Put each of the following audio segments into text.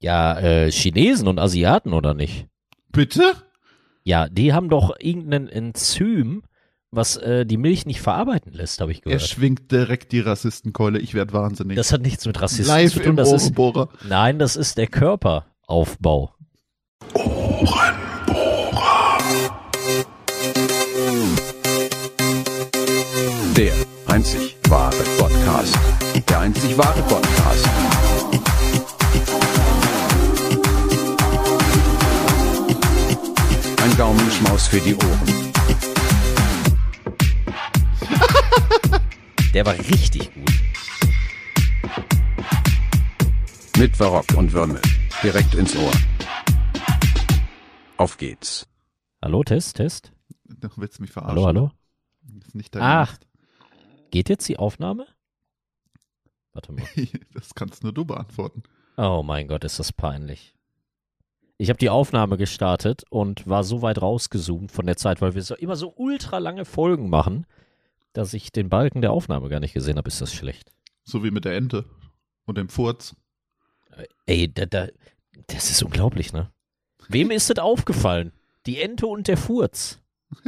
Ja, äh, Chinesen und Asiaten oder nicht? Bitte? Ja, die haben doch irgendein Enzym, was äh, die Milch nicht verarbeiten lässt, habe ich Er gehört. schwingt direkt die Rassistenkeule. Ich werde wahnsinnig. Das hat nichts mit Rassismus Live zu tun. im Das ist, Ohrenbohrer. nein, das ist der Körperaufbau. Der einzig wahre Podcast. Der einzig wahre Podcast. Ein Gaumenschmaus für die Ohren. Der war richtig gut. Mit Barock und Würmel. Direkt ins Ohr. Auf geht's. Hallo, Test, Test. Du willst mich verarschen. Hallo, hallo. Das ist nicht dein. Ernst. Geht jetzt die Aufnahme? Warte mal. Das kannst nur du beantworten. Oh mein Gott, ist das peinlich. Ich habe die Aufnahme gestartet und war so weit rausgezoomt von der Zeit, weil wir so immer so ultra lange Folgen machen, dass ich den Balken der Aufnahme gar nicht gesehen habe. Ist das schlecht? So wie mit der Ente und dem Furz. Ey, da, da, das ist unglaublich, ne? Wem ist das aufgefallen? Die Ente und der Furz.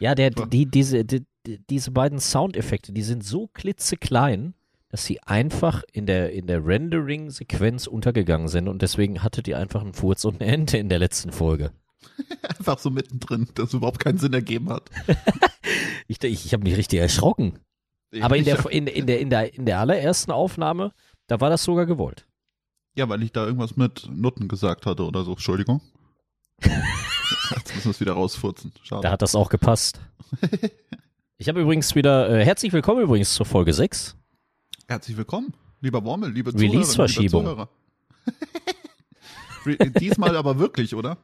Ja, der, die, diese, die, diese beiden Soundeffekte, die sind so klitzeklein, dass sie einfach in der, in der Rendering-Sequenz untergegangen sind und deswegen hattet ihr einfach einen Furz und eine Ente in der letzten Folge. Einfach so mittendrin, das überhaupt keinen Sinn ergeben hat. Ich, ich, ich habe mich richtig erschrocken. Aber in Ich- der, in, in, der, in, der, in der allerersten Aufnahme, da war das sogar gewollt. Ja, weil ich da irgendwas mit Nutten gesagt hatte oder so. Entschuldigung. Jetzt müssen wir es wieder rausfurzen. Schade. Da hat das auch gepasst. Ich habe übrigens wieder, äh, herzlich willkommen übrigens zur Folge 6. Herzlich willkommen, lieber Wormel, liebe Release-Verschiebung. Zuhörer. liebe Zuhörer. Re- Diesmal aber wirklich, oder?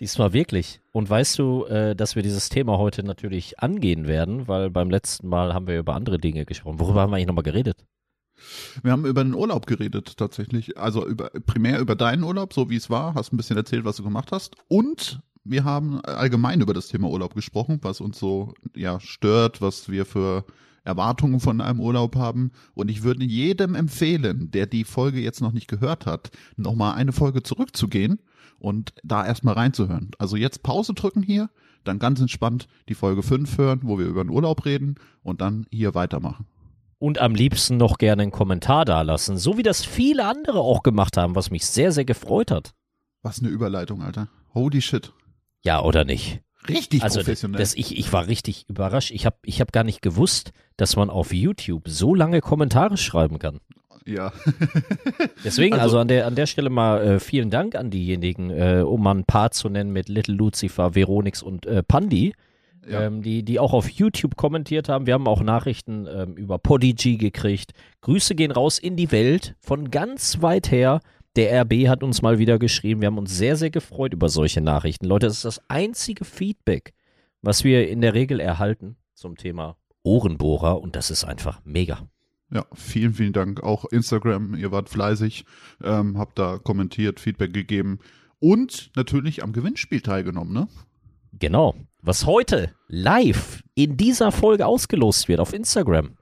Diesmal wirklich. Und weißt du, äh, dass wir dieses Thema heute natürlich angehen werden, weil beim letzten Mal haben wir über andere Dinge gesprochen. Worüber haben wir eigentlich nochmal geredet? Wir haben über den Urlaub geredet, tatsächlich. Also über, primär über deinen Urlaub, so wie es war. Hast ein bisschen erzählt, was du gemacht hast. Und wir haben allgemein über das Thema Urlaub gesprochen, was uns so ja stört, was wir für Erwartungen von einem Urlaub haben. Und ich würde jedem empfehlen, der die Folge jetzt noch nicht gehört hat, nochmal eine Folge zurückzugehen und da erstmal reinzuhören. Also jetzt Pause drücken hier, dann ganz entspannt die Folge 5 hören, wo wir über den Urlaub reden und dann hier weitermachen. Und am liebsten noch gerne einen Kommentar dalassen, so wie das viele andere auch gemacht haben, was mich sehr, sehr gefreut hat. Was eine Überleitung, Alter. Holy shit. Ja, oder nicht? Richtig Also professionell. das, ich, ich war richtig überrascht. Ich habe ich hab gar nicht gewusst, dass man auf YouTube so lange Kommentare schreiben kann. ja. Deswegen, also, Also- an, der, an der Stelle mal äh, vielen Dank an diejenigen, äh, um mal ein paar zu nennen mit Little Lucifer, Veronix und äh, Pandi, Ja. ähm, die, die auch auf YouTube kommentiert haben. Wir haben auch Nachrichten ähm, über Podigy gekriegt. Grüße gehen raus in die Welt von ganz weit her. Der RB hat uns mal wieder geschrieben. Wir haben uns sehr, sehr gefreut über solche Nachrichten. Leute, das ist das einzige Feedback, was wir in der Regel erhalten zum Thema Ohrenbohrer und das ist einfach mega. Ja, vielen, vielen Dank. Auch Instagram, ihr wart fleißig, ähm, habt da kommentiert, Feedback gegeben und natürlich am Gewinnspiel teilgenommen, ne? Genau. Was heute live in dieser Folge ausgelost wird auf Instagram.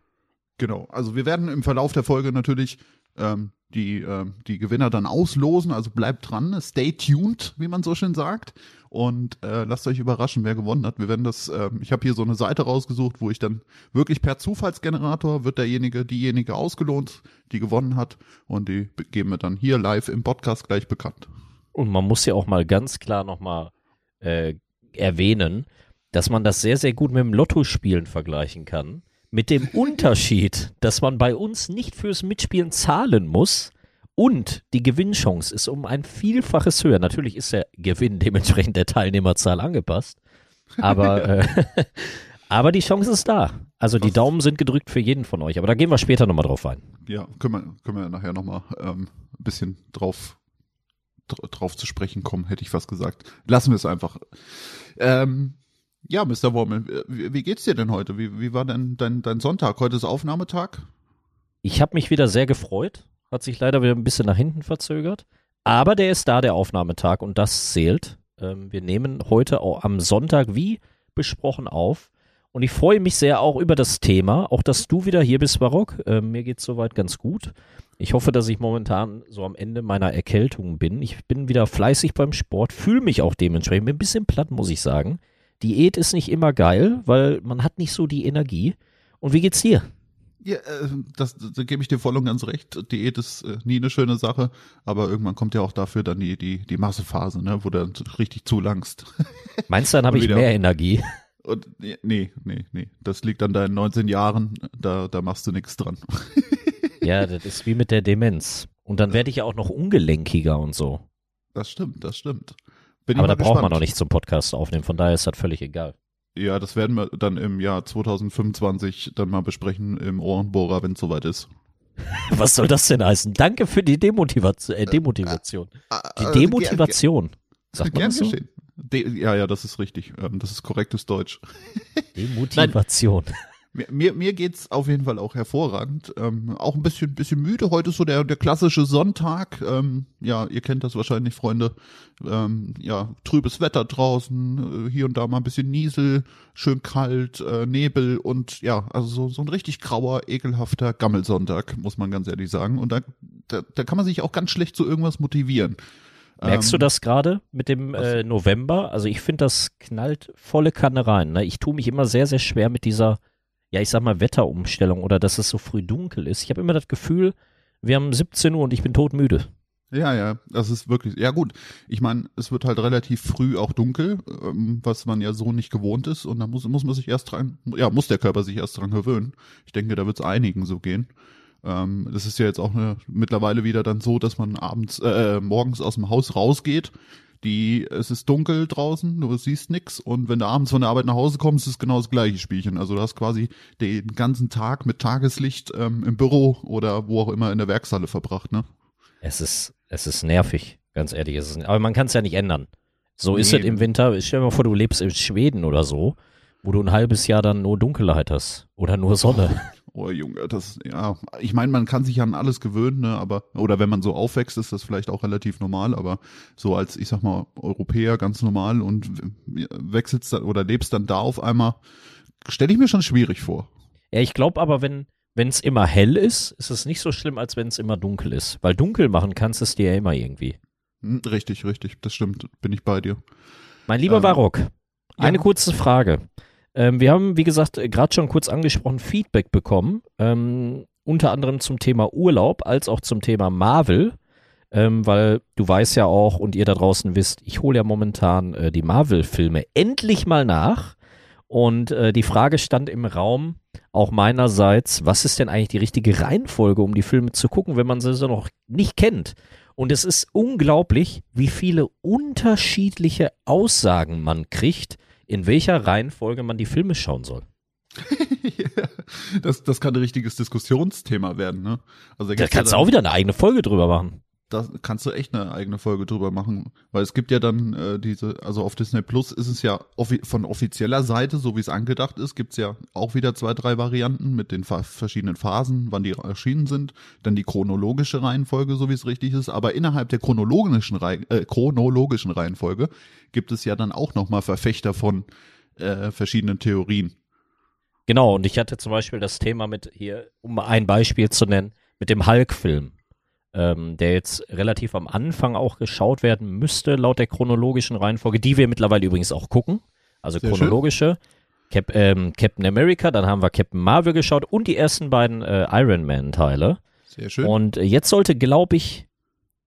Genau. Also wir werden im Verlauf der Folge natürlich ähm, die, ähm, die Gewinner dann auslosen. Also bleibt dran, stay tuned, wie man so schön sagt. Und äh, lasst euch überraschen, wer gewonnen hat. Wir werden das, ähm, ich habe hier so eine Seite rausgesucht, wo ich dann wirklich per Zufallsgenerator wird derjenige, diejenige ausgelohnt, die gewonnen hat. Und die geben wir dann hier live im Podcast gleich bekannt. Und man muss ja auch mal ganz klar nochmal äh, erwähnen, dass man das sehr, sehr gut mit dem Lottospielen vergleichen kann. Mit dem Unterschied, dass man bei uns nicht fürs Mitspielen zahlen muss und die Gewinnchance ist um ein Vielfaches höher. Natürlich ist der Gewinn dementsprechend der Teilnehmerzahl angepasst, aber, äh, aber die Chance ist da. Also die Was- Daumen sind gedrückt für jeden von euch, aber da gehen wir später nochmal drauf ein. Ja, können wir, können wir nachher nochmal ähm, ein bisschen drauf, dr- drauf zu sprechen kommen, hätte ich fast gesagt. Lassen wir es einfach. Ähm, ja, Mr. Wormel, wie, geht's dir denn heute? Wie, wie war denn dein, dein Sonntag? Heute ist Aufnahmetag? Ich habe mich wieder sehr gefreut. Hat sich leider wieder ein bisschen nach hinten verzögert. Aber der ist da, der Aufnahmetag, und das zählt. Ähm, wir nehmen heute auch am Sonntag wie besprochen auf. Und ich freue mich sehr auch über das Thema, auch dass du wieder hier bist, Barock. Äh, mir geht's soweit ganz gut. Ich hoffe, dass ich momentan so am Ende meiner Erkältung bin. Ich bin wieder fleißig beim Sport, fühle mich auch dementsprechend. Bin ein bisschen platt, muss ich sagen. Diät ist nicht immer geil, weil man hat nicht so die Energie. Und wie geht's dir? Ja, äh, das, da gebe ich dir voll und ganz recht. Diät ist äh, nie eine schöne Sache, aber irgendwann kommt ja auch dafür dann die, die, die Massephase, ne, wo du dann richtig zulangst. Meinst du, dann habe ich mehr Energie? Und nee, nee, nee, nee. Das liegt an deinen 19 Jahren, da, da machst du nichts dran. Ja, das ist wie mit der Demenz. Und dann werde ich ja auch noch ungelenkiger und so. Das stimmt, das stimmt. Bin Aber da braucht man noch nicht zum Podcast aufnehmen, von daher ist das völlig egal. Ja, das werden wir dann im Jahr 2025 dann mal besprechen im Ohrenbohrer, wenn es soweit ist. Was soll das denn heißen? Danke für die Demotivation. Äh, Demotivation. Die Äh, Demotivation. Sagt man das so? De ja, ja, das ist richtig. Ähm, das ist korrektes Deutsch. Demotivation. Mir, mir, mir geht's auf jeden Fall auch hervorragend. Ähm, auch ein bisschen, bisschen müde. Heute ist so der, der klassische Sonntag. Ähm, ja, ihr kennt das wahrscheinlich, Freunde. Ähm, ja, trübes Wetter draußen, äh, hier und da mal ein bisschen Niesel, schön kalt, äh, Nebel und ja, also so, so ein richtig grauer, ekelhafter Gammelsonntag, muss man ganz ehrlich sagen. Und da, da, da kann man sich auch ganz schlecht zu irgendwas motivieren. Merkst du Ähm, das gerade mit dem äh, November? Also ich finde, das knallt volle Kanne rein. Ne? Ich tue mich immer sehr, sehr schwer mit dieser, ja, ich sag mal, Wetterumstellung oder dass es so früh dunkel ist. Ich habe immer das Gefühl, wir haben 17 Uhr und ich bin todmüde. Ja, ja, das ist wirklich, ja gut. Ich meine, es wird halt relativ früh auch dunkel, ähm, was man ja so nicht gewohnt ist. Und da muss, muss man sich erst dran, ja, muss der Körper sich erst dran gewöhnen. Ich denke, da wird es einigen so gehen. Ähm, das ist ja jetzt auch eine, mittlerweile wieder dann so, dass man abends, äh, morgens aus dem Haus rausgeht. Die, es ist dunkel draußen, du siehst nix und wenn du abends von der Arbeit nach Hause kommst, ist es genau das gleiche Spielchen. Also du hast quasi den ganzen Tag mit Tageslicht ähm, im Büro oder wo auch immer in der Werkshalle verbracht, ne? Es ist, es ist nervig, ganz ehrlich. Es ist, aber man kann es ja nicht ändern. So ist Nee. es im Winter. Stell dir mal vor, du lebst in Schweden oder so, wo du ein halbes Jahr dann nur Dunkelheit hast oder nur Sonne. Oh Junge, das ja, ich meine, man kann sich an alles gewöhnen, ne, aber oder wenn man so aufwächst, ist das vielleicht auch relativ normal, aber so als ich sag mal Europäer ganz normal und wechselst dann oder lebst dann da auf einmal, stelle ich mir schon schwierig vor. Ja, ich glaube aber, wenn wenn es immer hell ist, ist es nicht so schlimm, als wenn es immer dunkel ist. Weil dunkel machen kannst es dir ja immer irgendwie. Hm, Richtig, richtig, das stimmt, bin ich bei dir. Mein lieber Ähm, eine ja. kurze Frage. Ähm, wir haben, wie gesagt, gerade schon kurz angesprochen, Feedback bekommen, ähm, unter anderem zum Thema Urlaub, als auch zum Thema Marvel, ähm, weil du weißt ja auch und ihr da draußen wisst, ich hole ja momentan äh, die Marvel-Filme endlich mal nach. Und äh, die Frage stand im Raum, auch meinerseits, was ist denn eigentlich die richtige Reihenfolge, um die Filme zu gucken, wenn man sie so noch nicht kennt? Und es ist unglaublich, wie viele unterschiedliche Aussagen man kriegt, in welcher Reihenfolge man die Filme schauen soll. Das, das kann ein richtiges Diskussionsthema werden, ne? Also Da gibt's kannst du ja auch wieder eine eigene Folge drüber machen. Da kannst du echt eine eigene Folge drüber machen, weil es gibt ja dann äh, diese, also auf Disney Plus ist es ja offi von offizieller Seite, so wie es angedacht ist, gibt's ja auch wieder zwei, drei Varianten mit den verschiedenen Phasen, wann die erschienen sind, dann die chronologische Reihenfolge, so wie es richtig ist, aber innerhalb der chronologischen, Rei äh, chronologischen Reihenfolge gibt es ja dann auch nochmal Verfechter von äh, verschiedenen Theorien. Genau, und ich hatte zum Beispiel das Thema mit hier, um ein Beispiel zu nennen, mit dem Hulk-Film, ähm, der jetzt relativ am Anfang auch geschaut werden müsste, laut der chronologischen Reihenfolge, die wir mittlerweile übrigens auch gucken. Also Sehr chronologische. Cap, ähm, Captain America, dann haben wir Captain Marvel geschaut und die ersten beiden äh, Iron Man-Teile. Sehr schön. Und äh, jetzt sollte, glaube ich,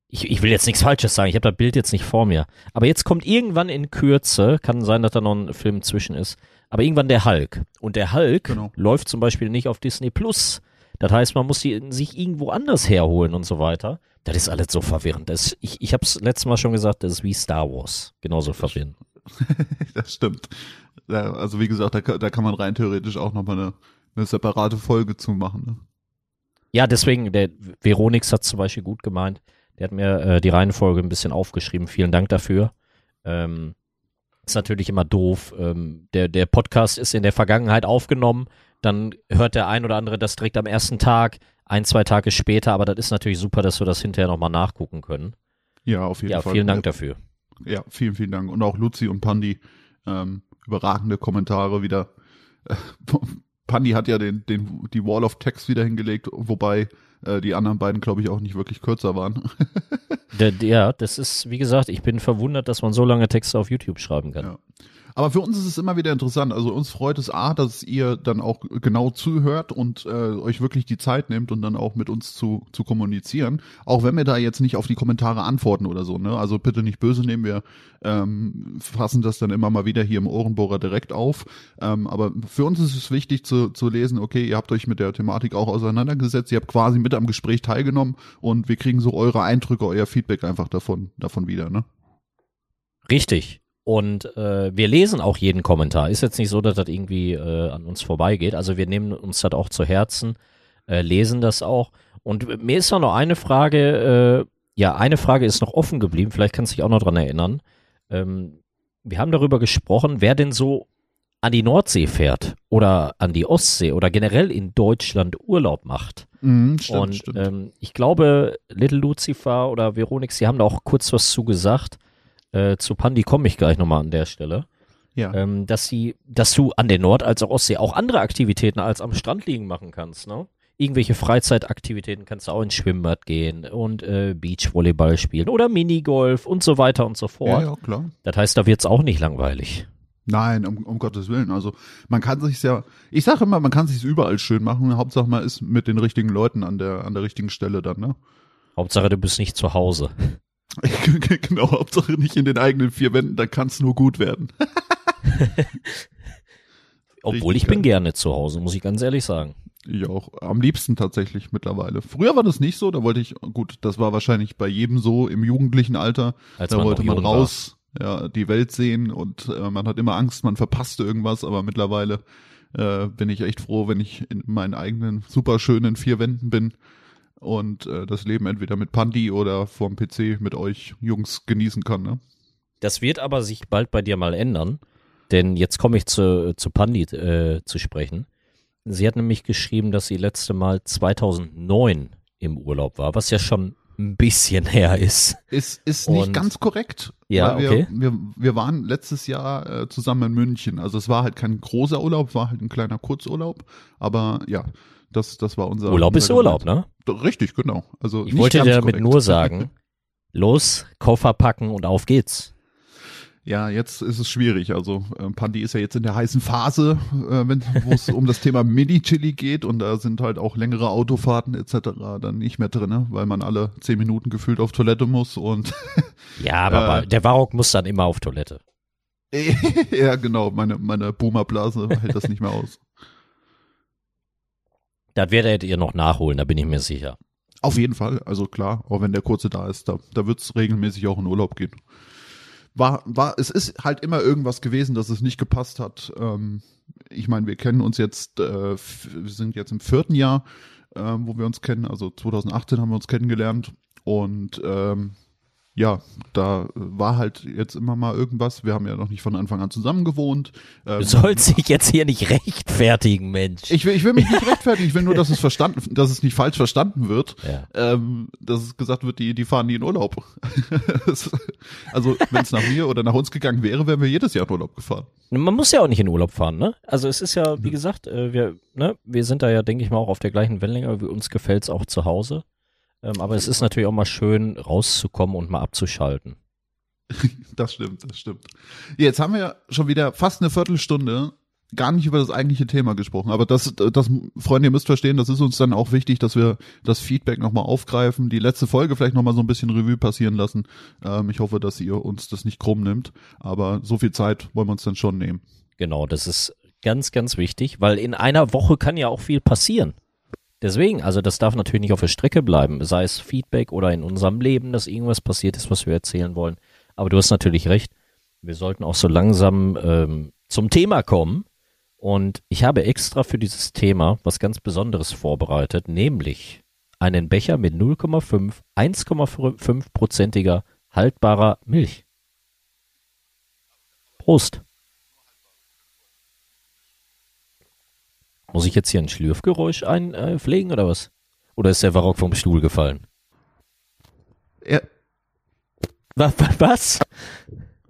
ich, ich will jetzt nichts Falsches sagen, ich habe das Bild jetzt nicht vor mir. Aber jetzt kommt irgendwann in Kürze, kann sein, dass da noch ein Film zwischen ist, aber irgendwann der Hulk. Und der Hulk Genau. läuft zum Beispiel nicht auf Disney Plus. Das heißt, man muss die sich irgendwo anders herholen und so weiter. Das ist alles so verwirrend. Das, ich ich habe es letztes Mal schon gesagt, das ist wie Star Wars. Genauso verwirrend. Das stimmt. Ja, also wie gesagt, da, da kann man rein theoretisch auch nochmal eine, eine separate Folge zu machen. Ne? Ja, deswegen, der Veronix hat zum Beispiel gut gemeint. Der hat mir äh, die Reihenfolge ein bisschen aufgeschrieben. Vielen Dank dafür. Ähm, ist natürlich immer doof. Ähm, der, der Podcast ist in der Vergangenheit aufgenommen. Dann hört der ein oder andere das direkt am ersten Tag, ein, zwei Tage später. Aber das ist natürlich super, dass wir das hinterher nochmal nachgucken können. Ja, auf jeden Ja, Fall. vielen Dank dafür. Ja, vielen, vielen Dank. Und auch Luzi und Pandi, ähm, überragende Kommentare wieder. Pandi hat ja den, den, die Wall of Text wieder hingelegt, wobei äh, die anderen beiden, glaube ich, auch nicht wirklich kürzer waren. Ja, das ist, wie gesagt, ich bin verwundert, dass man so lange Texte auf YouTube schreiben kann. Ja. Aber für uns ist es immer wieder interessant. Also uns freut es A, dass ihr dann auch genau zuhört und äh, euch wirklich die Zeit nehmt und dann auch mit uns zu, zu kommunizieren. Auch wenn wir da jetzt nicht auf die Kommentare antworten oder so. Ne? Also bitte nicht böse nehmen. Wir ähm, fassen das dann immer mal wieder hier im Ohrenbohrer direkt auf. Ähm, aber für uns ist es wichtig zu, zu lesen, okay, ihr habt euch mit der Thematik auch auseinandergesetzt. Ihr habt quasi mit am Gespräch teilgenommen und wir kriegen so eure Eindrücke, euer Feedback einfach davon, davon wieder. Ne? Richtig. Und äh, wir lesen auch jeden Kommentar. Ist jetzt nicht so, dass das irgendwie äh, an uns vorbeigeht. Also wir nehmen uns das auch zu Herzen, äh, lesen das auch. Und mir ist noch eine Frage, äh, ja, eine Frage ist noch offen geblieben, vielleicht kannst du dich auch noch dran erinnern. Ähm, wir haben darüber gesprochen, wer denn so an die Nordsee fährt oder an die Ostsee oder generell in Deutschland Urlaub macht. Mhm, stimmt, Und stimmt. ähm, ich glaube, Little Lucifer oder Veronix, die haben da auch kurz was zu gesagt. Äh, zu Pandi komme ich gleich nochmal an der Stelle. ja. Ähm, dass sie, dass du an der Nord- als auch Ostsee auch andere Aktivitäten als am Strand liegen machen kannst, ne? Irgendwelche Freizeitaktivitäten kannst du auch ins Schwimmbad gehen und äh, Beachvolleyball spielen oder Minigolf und so weiter und so ja, fort. ja, klar. Das heißt, da wird's auch nicht langweilig. Nein, um, um Gottes Willen. Also man kann sich ja, ich sage immer, man kann sich überall schön machen. Hauptsache man ist mit den richtigen Leuten an der an der richtigen Stelle dann, ne? Hauptsache, du bist nicht zu Hause. genau, Hauptsache nicht in den eigenen vier Wänden, dann kann es nur gut werden. Obwohl ich bin gerne zu Hause, muss ich ganz ehrlich sagen. Ich auch. Am liebsten tatsächlich mittlerweile. Früher war das nicht so, da wollte ich, gut, das war wahrscheinlich bei jedem so im jugendlichen Alter. Als da man wollte man jung war. raus, ja, die Welt sehen und äh, man hat immer Angst, man verpasste irgendwas, aber mittlerweile äh, bin ich echt froh, wenn ich in meinen eigenen super schönen vier Wänden bin und äh, das Leben entweder mit Pandi oder vorm PC mit euch Jungs genießen kann, ne? Das wird aber sich bald bei dir mal ändern, denn jetzt komme ich zu, zu Pandi äh, zu sprechen. Sie hat nämlich geschrieben, dass sie letzte Mal 2009 im Urlaub war, was ja schon ein bisschen her ist. Ist, ist nicht Und- ganz korrekt. Ja, weil wir, okay. Wir, wir waren letztes Jahr äh, zusammen in München. Also es war halt kein großer Urlaub, war halt ein kleiner Kurzurlaub. Aber ja, das, das war unser Urlaub ist Urlaub, ne? Richtig, genau. Also Ich nicht wollte dir damit nur sagen, los, Koffer packen und auf geht's. Ja, jetzt ist es schwierig. Also äh, Pandi ist ja jetzt in der heißen Phase, äh, wo es um das Thema Mini-Chili geht und da sind halt auch längere Autofahrten etc. dann nicht mehr drin, ne? weil man alle zehn Minuten gefühlt auf Toilette muss und Ja, aber Äh. der Warok muss dann immer auf Toilette. ja genau, meine, meine Boomerblase hält das nicht mehr aus. Das werdet ihr noch nachholen, da bin ich mir sicher. Auf jeden Fall, also klar, auch wenn der kurze da ist, da, da wird es regelmäßig auch in Urlaub gehen. War, war, es ist halt immer irgendwas gewesen, dass es nicht gepasst hat. Ähm, ich meine, wir kennen uns jetzt, äh, wir sind jetzt im vierten Jahr, ähm, wo wir uns kennen, also 2018 haben wir uns kennengelernt und ähm, ja, da war halt jetzt immer mal irgendwas. Wir haben ja noch nicht von Anfang an zusammen gewohnt. Ähm, Du sollst dich jetzt hier nicht rechtfertigen, Mensch. ich will, ich will mich nicht rechtfertigen, ich will nur, dass es verstanden, dass es nicht falsch verstanden wird. ja. Ähm, dass es gesagt wird, die, die fahren nie in Urlaub. Also, wenn es nach mir oder nach uns gegangen wäre, wären wir jedes Jahr in Urlaub gefahren. Man muss ja auch nicht in Urlaub fahren, ne? Also es ist ja, wie gesagt, äh, wir, ne, wir sind da ja, denke ich mal, auch auf der gleichen Wellenlänge. wie Uns gefällt's auch zu Hause. Ähm, aber es ist natürlich auch mal schön, rauszukommen und mal abzuschalten. Das stimmt, das stimmt. Jetzt haben wir schon wieder fast eine Viertelstunde gar nicht über das eigentliche Thema gesprochen. Aber das, das, Freunde, ihr müsst verstehen, das ist uns dann auch wichtig, dass wir das Feedback nochmal aufgreifen, die letzte Folge vielleicht nochmal so ein bisschen Revue passieren lassen. Ähm, ich hoffe, dass ihr uns das nicht krumm nimmt. Aber so viel Zeit wollen wir uns dann schon nehmen. Genau, das ist ganz, ganz wichtig, weil in einer Woche kann ja auch viel passieren. Deswegen, also das darf natürlich nicht auf der Strecke bleiben, sei es Feedback oder in unserem Leben, dass irgendwas passiert ist, was wir erzählen wollen. Aber du hast natürlich recht, wir sollten auch so langsam ähm, zum Thema kommen. Und ich habe extra für dieses Thema was ganz Besonderes vorbereitet, nämlich einen Becher mit 0,5, 1,5-prozentiger haltbarer Milch. Prost. Muss ich jetzt hier ein Schlürfgeräusch einpflegen oder was? Oder ist der Barock vom Stuhl gefallen? Ja, Was? was?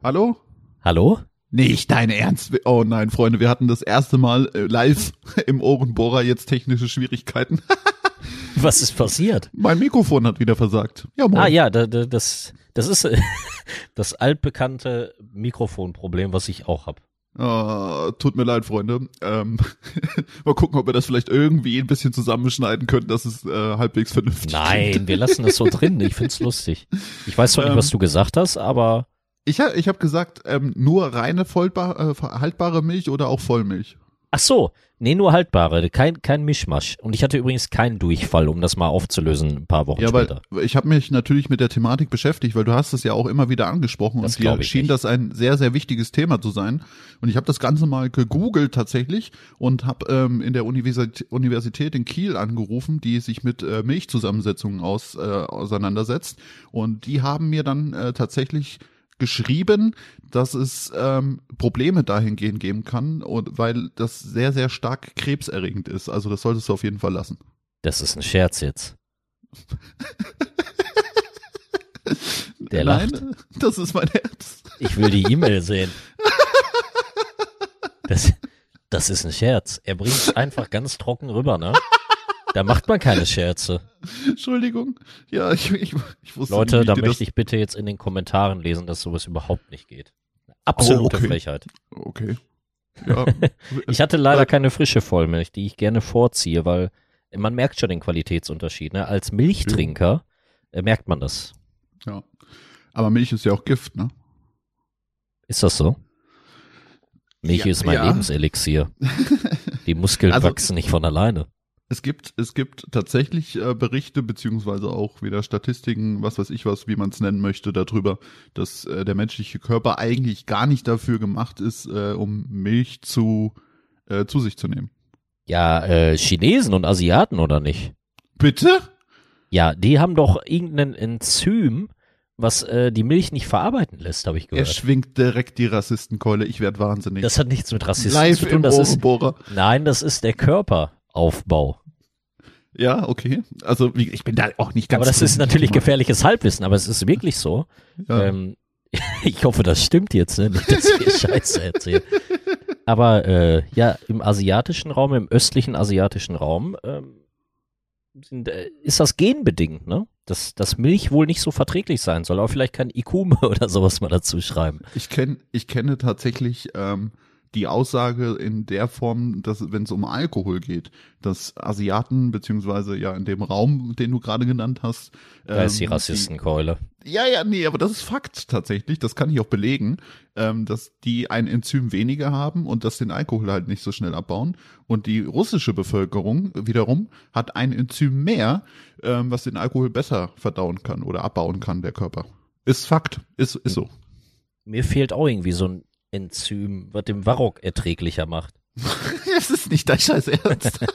hallo? Hallo? Nicht dein Ernst. Oh nein, Freunde, wir hatten das erste Mal äh, live im Ohrenbohrer jetzt technische Schwierigkeiten. Was ist passiert? mein Mikrofon hat wieder versagt. Ja, moin. Ah ja, da, da, das, das ist äh, das altbekannte Mikrofonproblem, was ich auch habe. Ah, tut mir leid, Freunde. Ähm, mal gucken, ob wir das vielleicht irgendwie ein bisschen zusammenschneiden können, dass es äh, halbwegs vernünftig Nein, wir lassen das so drin. Ich find's lustig. Ich weiß zwar nicht, Ähm. was du gesagt hast, aber Ich, ha- ich habe gesagt, ähm, nur reine äh, haltbare Milch oder auch Vollmilch. Ach so, nee, nur haltbare, kein kein Mischmasch. Und ich hatte übrigens keinen Durchfall, um das mal aufzulösen, ein paar Wochen Ja, später. weil ich habe mich natürlich mit der Thematik beschäftigt, weil du hast es ja auch immer wieder angesprochen Das und dir schien nicht. das ein sehr, sehr wichtiges Thema zu sein. Und ich habe das Ganze mal gegoogelt tatsächlich und habe ähm, in der Universität, Universität in Kiel angerufen, die sich mit äh, Milchzusammensetzungen aus, äh, auseinandersetzt. Und die haben mir dann äh, tatsächlich geschrieben, dass es ähm, Probleme dahingehend geben kann, und weil das sehr, sehr stark krebserregend ist. Also das solltest du auf jeden Fall lassen. Das ist ein Scherz jetzt. Der Nein, lacht. das ist mein Herz. Ich will die E-Mail sehen. Das, das ist ein Scherz. Er bringt einfach ganz trocken rüber, ne? Da macht man keine Scherze. Entschuldigung. Ja, ich, ich, ich wusste Leute, nicht, da möchte ich bitte jetzt in den Kommentaren lesen, dass sowas überhaupt nicht geht. Absolute Oh, okay. Frechheit. Okay. Ja, Ich hatte leider keine frische Vollmilch, die ich gerne vorziehe, weil man merkt schon den Qualitätsunterschied. Ne? Als Milchtrinker äh, merkt man das. ja. Aber Milch ist ja auch Gift, ne? Ist das so? Milch Ja, ist mein ja. Lebenselixier. Die Muskeln Also- wachsen nicht von alleine. Es gibt, es gibt tatsächlich äh, Berichte beziehungsweise auch wieder Statistiken, was weiß ich was, wie man es nennen möchte, darüber, dass äh, der menschliche Körper eigentlich gar nicht dafür gemacht ist, äh, um Milch zu äh, zu sich zu nehmen. Ja, äh, Chinesen und Asiaten oder nicht? Bitte? Ja, die haben doch irgendein Enzym, was äh, die Milch nicht verarbeiten lässt, habe ich Er gehört. schwingt direkt die Rassistenkeule. Ich werd wahnsinnig. Das hat nichts mit Rassismus Live zu tun. im Das ist, nein, das ist der Körperaufbau. Ja, okay. Also ich bin da auch nicht ganz. aber das drin. ist natürlich gefährliches Halbwissen, aber es ist wirklich so. Ja. Ähm, ich hoffe, das stimmt jetzt, ne? Nicht, dass wir Scheiße erzählen. Aber äh, ja, im asiatischen Raum, im östlichen asiatischen Raum, ähm, sind, äh, ist das genbedingt, ne? Dass, dass Milch wohl nicht so verträglich sein soll, aber vielleicht kann Ikume oder sowas mal dazu schreiben. Ich kenne, ich kenne tatsächlich ähm, die Aussage in der Form, dass wenn es um Alkohol geht, dass Asiaten beziehungsweise ja in dem Raum, den du gerade genannt hast, Da ist die ähm, Rassistenkeule. Die, ja, ja, nee, aber das ist Fakt tatsächlich. Das kann ich auch belegen, ähm, dass die ein Enzym weniger haben und das den Alkohol halt nicht so schnell abbauen. Und die russische Bevölkerung wiederum hat ein Enzym mehr, ähm, was den Alkohol besser verdauen kann oder abbauen kann, der Körper. Ist Fakt, ist, ist so. Mir fehlt auch irgendwie so ein Enzym, was dem Varrock erträglicher macht. Es ist nicht dein Scheiß Ernst.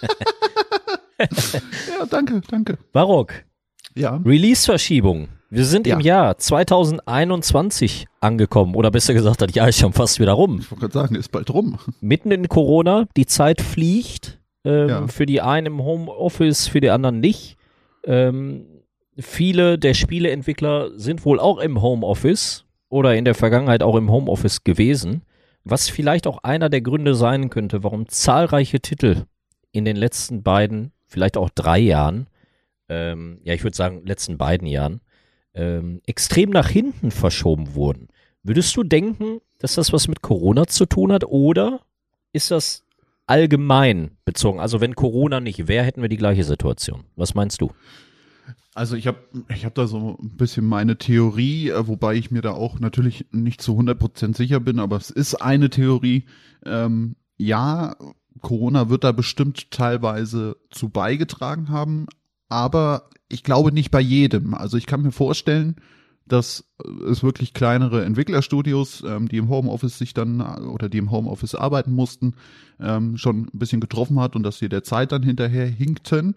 ja, danke, danke. Varrock, Ja. Release-Verschiebung. Wir sind im Ja. Jahr 2021 angekommen. Oder besser gesagt, das Jahr ist schon fast wieder rum. Ich wollte gerade sagen, ist bald rum. Mitten in Corona, die Zeit fliegt. Ähm, Ja. Für die einen im Homeoffice, für die anderen nicht. Ähm, viele der Spieleentwickler sind wohl auch im Homeoffice oder in der Vergangenheit auch im Homeoffice gewesen. Was vielleicht auch einer der Gründe sein könnte, warum zahlreiche Titel in den letzten beiden, vielleicht auch drei Jahren, ähm, ja, ich würde sagen, letzten beiden Jahren, ähm, extrem nach hinten verschoben wurden. Würdest du denken, dass das was mit Corona zu tun hat oder ist das allgemein bezogen? Also wenn Corona nicht wäre, hätten wir die gleiche Situation. Was meinst du? Also ich habe ich hab da so ein bisschen meine Theorie, äh, wobei ich mir da auch natürlich nicht zu 100% sicher bin, aber es ist eine Theorie. Ähm, ja, Corona wird da bestimmt teilweise zu beigetragen haben, aber ich glaube nicht bei jedem. Also ich kann mir vorstellen, dass es wirklich kleinere Entwicklerstudios, ähm, die im Homeoffice sich dann oder die im Homeoffice arbeiten mussten, ähm, schon ein bisschen getroffen hat und dass sie der Zeit dann hinterher hinkten.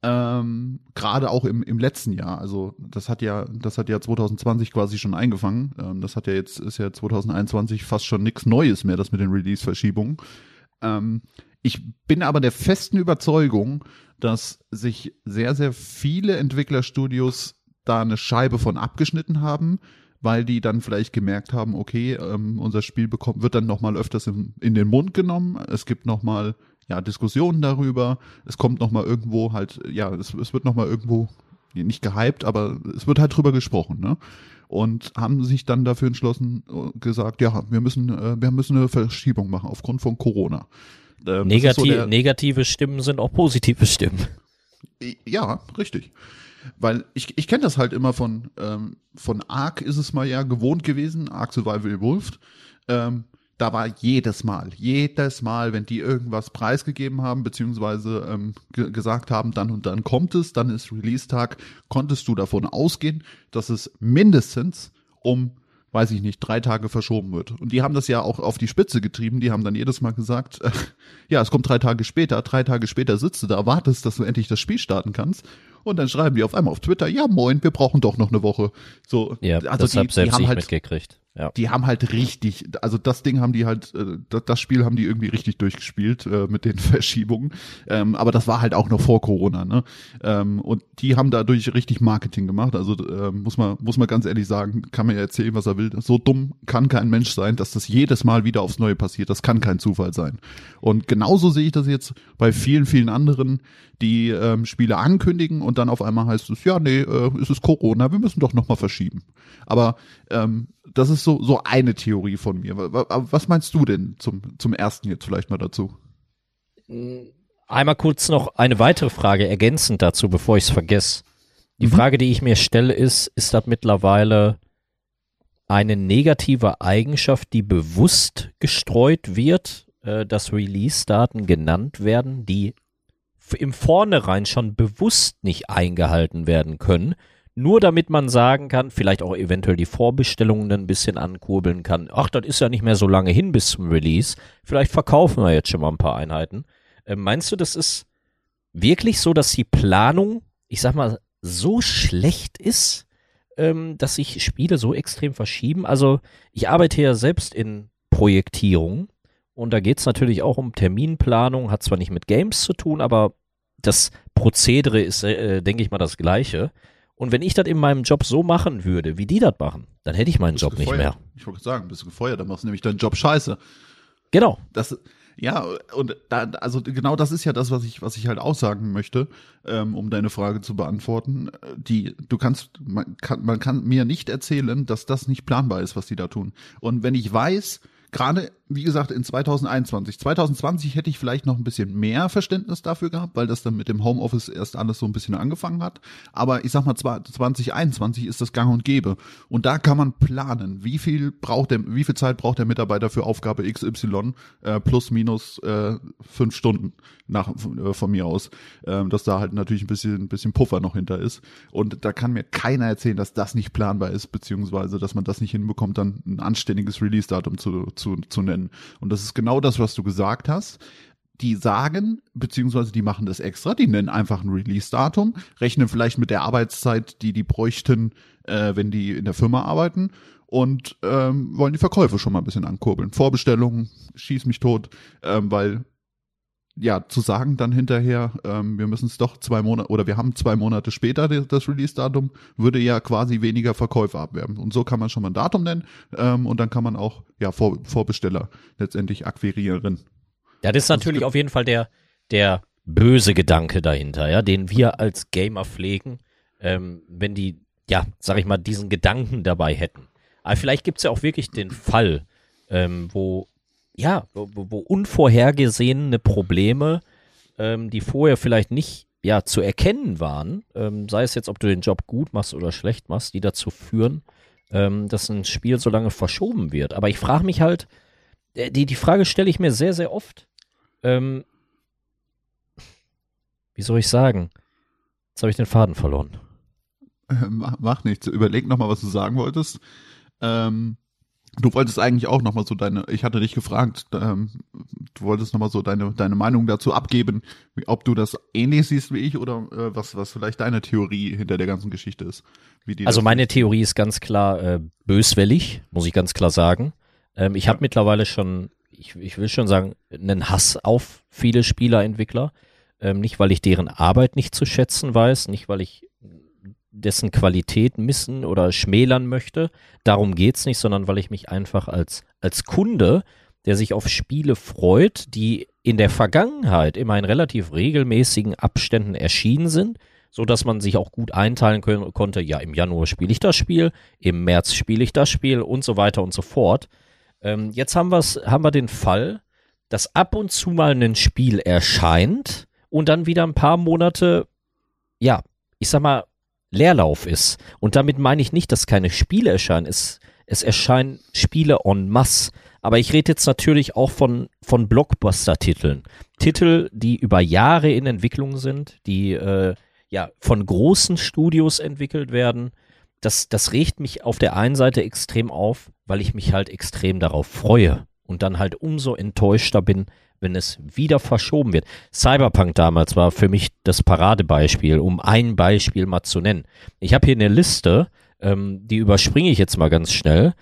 Ähm, gerade auch im, im letzten Jahr. Also das hat ja, das hat ja 2020 quasi schon eingefangen. Ähm, das hat ja jetzt, ist ja 2021 fast schon nichts Neues mehr, das mit den Release-Verschiebungen. Ähm, ich bin aber der festen Überzeugung, dass sich sehr, sehr viele Entwicklerstudios da eine Scheibe von abgeschnitten haben, weil die dann vielleicht gemerkt haben, okay, ähm, unser Spiel bekommt, wird dann nochmal öfters in, in den Mund genommen. Es gibt nochmal ja, Diskussionen darüber. Es kommt nochmal irgendwo halt, ja, es, es wird nochmal irgendwo, nicht gehypt, aber es wird halt drüber gesprochen, ne? Und haben sich dann dafür entschlossen, äh, gesagt, ja, wir müssen, äh, wir müssen eine Verschiebung machen aufgrund von Corona. Ähm, Negati so negative Stimmen sind auch positive Stimmen. Ja, richtig. Weil ich, ich kenne das halt immer von, ähm, von Ark ist es mal ja gewohnt gewesen, Ark Survival Evolved. Ähm, da war jedes Mal, jedes Mal, wenn die irgendwas preisgegeben haben, beziehungsweise ähm, gesagt haben, dann und dann kommt es, dann ist Release-Tag, konntest du davon ausgehen, dass es mindestens um weiß ich nicht, drei Tage verschoben wird. Und die haben das ja auch auf die Spitze getrieben. Die haben dann jedes Mal gesagt, äh, ja, es kommt drei Tage später. Drei Tage später sitzt du da, wartest, dass du endlich das Spiel starten kannst. Und dann schreiben die auf einmal auf Twitter, ja moin, wir brauchen doch noch eine Woche. So, ja, also das die, die haben halt, mitgekriegt. Ja. Die haben halt richtig, also das Ding haben die halt, äh, das Spiel haben die irgendwie richtig durchgespielt äh, mit den Verschiebungen. Ähm, aber das war halt auch noch vor Corona, ne? Ähm, und die haben dadurch richtig Marketing gemacht. Also äh, muss man muss man ganz ehrlich sagen, kann man ja erzählen, was er will. So dumm kann kein Mensch sein, dass das jedes Mal wieder aufs Neue passiert. Das kann kein Zufall sein. Und genauso sehe ich das jetzt bei vielen vielen anderen, die ähm, Spiele ankündigen und dann auf einmal heißt es, ja nee, äh, es ist Corona, wir müssen doch noch mal verschieben. Aber ähm, das ist so, so eine Theorie von mir. Was meinst du denn zum, zum ersten jetzt vielleicht mal dazu? Einmal kurz noch eine weitere Frage ergänzend dazu, bevor ich es vergesse. Die mhm. Frage, die ich mir stelle, ist, ist das mittlerweile eine negative Eigenschaft, die bewusst gestreut wird, äh, dass Release-Daten genannt werden, die im Vornherein schon bewusst nicht eingehalten werden können, nur damit man sagen kann, vielleicht auch eventuell die Vorbestellungen ein bisschen ankurbeln kann. Ach, das ist ja nicht mehr so lange hin bis zum Release. Vielleicht verkaufen wir jetzt schon mal ein paar Einheiten. Äh, meinst du, das ist wirklich so, dass die Planung, ich sag mal, so schlecht ist, ähm, dass sich Spiele so extrem verschieben? Also, ich arbeite ja selbst in Projektierung und da geht es natürlich auch um Terminplanung, hat zwar nicht mit Games zu tun, aber das Prozedere ist, äh, denke ich mal, das gleiche. Und wenn ich das in meinem Job so machen würde, wie die das machen, dann hätte ich meinen Job gefeuert. nicht mehr. Ich wollte sagen, bist du gefeuert, dann machst du nämlich deinen Job scheiße. Genau. Das, ja, und da, also genau das ist ja das, was ich, was ich halt aussagen möchte, ähm, um deine Frage zu beantworten. Die, du kannst, man kann, man kann mir nicht erzählen, dass das nicht planbar ist, was die da tun. Und wenn ich weiß, gerade, wie gesagt, in 2021. 2020 hätte ich vielleicht noch ein bisschen mehr Verständnis dafür gehabt, weil das dann mit dem Homeoffice erst alles so ein bisschen angefangen hat. Aber ich sag mal, 2021 ist das gang und gäbe. Und da kann man planen, wie viel braucht der, wie viel Zeit braucht der Mitarbeiter für Aufgabe XY, äh, plus minus äh, fünf Stunden nach, äh, von mir aus. Äh, dass da halt natürlich ein bisschen, ein bisschen Puffer noch hinter ist. Und da kann mir keiner erzählen, dass das nicht planbar ist, beziehungsweise, dass man das nicht hinbekommt, dann ein anständiges Release-Datum zu, zu, zu nennen. Und das ist genau das, was du gesagt hast. Die sagen, beziehungsweise die machen das extra, die nennen einfach ein Release-Datum, rechnen vielleicht mit der Arbeitszeit, die die bräuchten, äh, wenn die in der Firma arbeiten und ähm, wollen die Verkäufe schon mal ein bisschen ankurbeln. Vorbestellungen, schieß mich tot, ähm, weil ja, zu sagen dann hinterher, ähm, wir müssen es doch zwei Monate oder wir haben zwei Monate später das Release-Datum, würde ja quasi weniger Verkäufe abwerben. Und so kann man schon mal ein Datum nennen ähm, und dann kann man auch ja Vor Vorbesteller letztendlich akquirieren. Ja, das ist natürlich auf jeden Fall der, der böse Gedanke dahinter, ja, den wir als Gamer pflegen, ähm, wenn die, ja, sag ich mal, diesen Gedanken dabei hätten. Aber vielleicht gibt's ja auch wirklich den Fall, ähm, wo ja, wo, wo unvorhergesehene Probleme, ähm, die vorher vielleicht nicht ja, zu erkennen waren, ähm, sei es jetzt, ob du den Job gut machst oder schlecht machst, die dazu führen, ähm, dass ein Spiel so lange verschoben wird. Aber ich frage mich halt, äh, die, die Frage stelle ich mir sehr, sehr oft. Ähm, wie soll ich sagen? Jetzt habe ich den Faden verloren. Mach, mach nichts. Überleg nochmal, was du sagen wolltest. Ähm, Du wolltest eigentlich auch nochmal so deine, ich hatte dich gefragt, ähm, du wolltest nochmal so deine, deine Meinung dazu abgeben, ob du das ähnlich siehst wie ich oder äh, was, was vielleicht deine Theorie hinter der ganzen Geschichte ist. also meine ist. Theorie ist ganz klar äh, böswillig, muss ich ganz klar sagen. Ähm, ich ja. habe mittlerweile schon, ich, ich will schon sagen, einen Hass auf viele Spielerentwickler. Ähm, nicht, weil ich deren Arbeit nicht zu schätzen weiß, nicht, weil ich dessen Qualität missen oder schmälern möchte. Darum geht's nicht, sondern weil ich mich einfach als, als Kunde, der sich auf Spiele freut, die in der Vergangenheit immer in relativ regelmäßigen Abständen erschienen sind, so dass man sich auch gut einteilen können, konnte, ja, im Januar spiele ich das Spiel, im März spiele ich das Spiel und so weiter und so fort. Ähm, jetzt haben, wir's, haben wir den Fall, dass ab und zu mal ein Spiel erscheint und dann wieder ein paar Monate, ja, ich sag mal, Leerlauf ist. Und damit meine ich nicht, dass keine Spiele erscheinen. Es, es erscheinen Spiele en masse. Aber ich rede jetzt natürlich auch von, von Blockbuster-Titeln. Titel, die über Jahre in Entwicklung sind, die äh, ja von großen Studios entwickelt werden. Das, das regt mich auf der einen Seite extrem auf, weil ich mich halt extrem darauf freue und dann halt umso enttäuschter bin, wenn es wieder verschoben wird. Cyberpunk damals war für mich das Paradebeispiel, um ein Beispiel mal zu nennen. Ich habe hier eine Liste, ähm, die überspringe ich jetzt mal ganz schnell.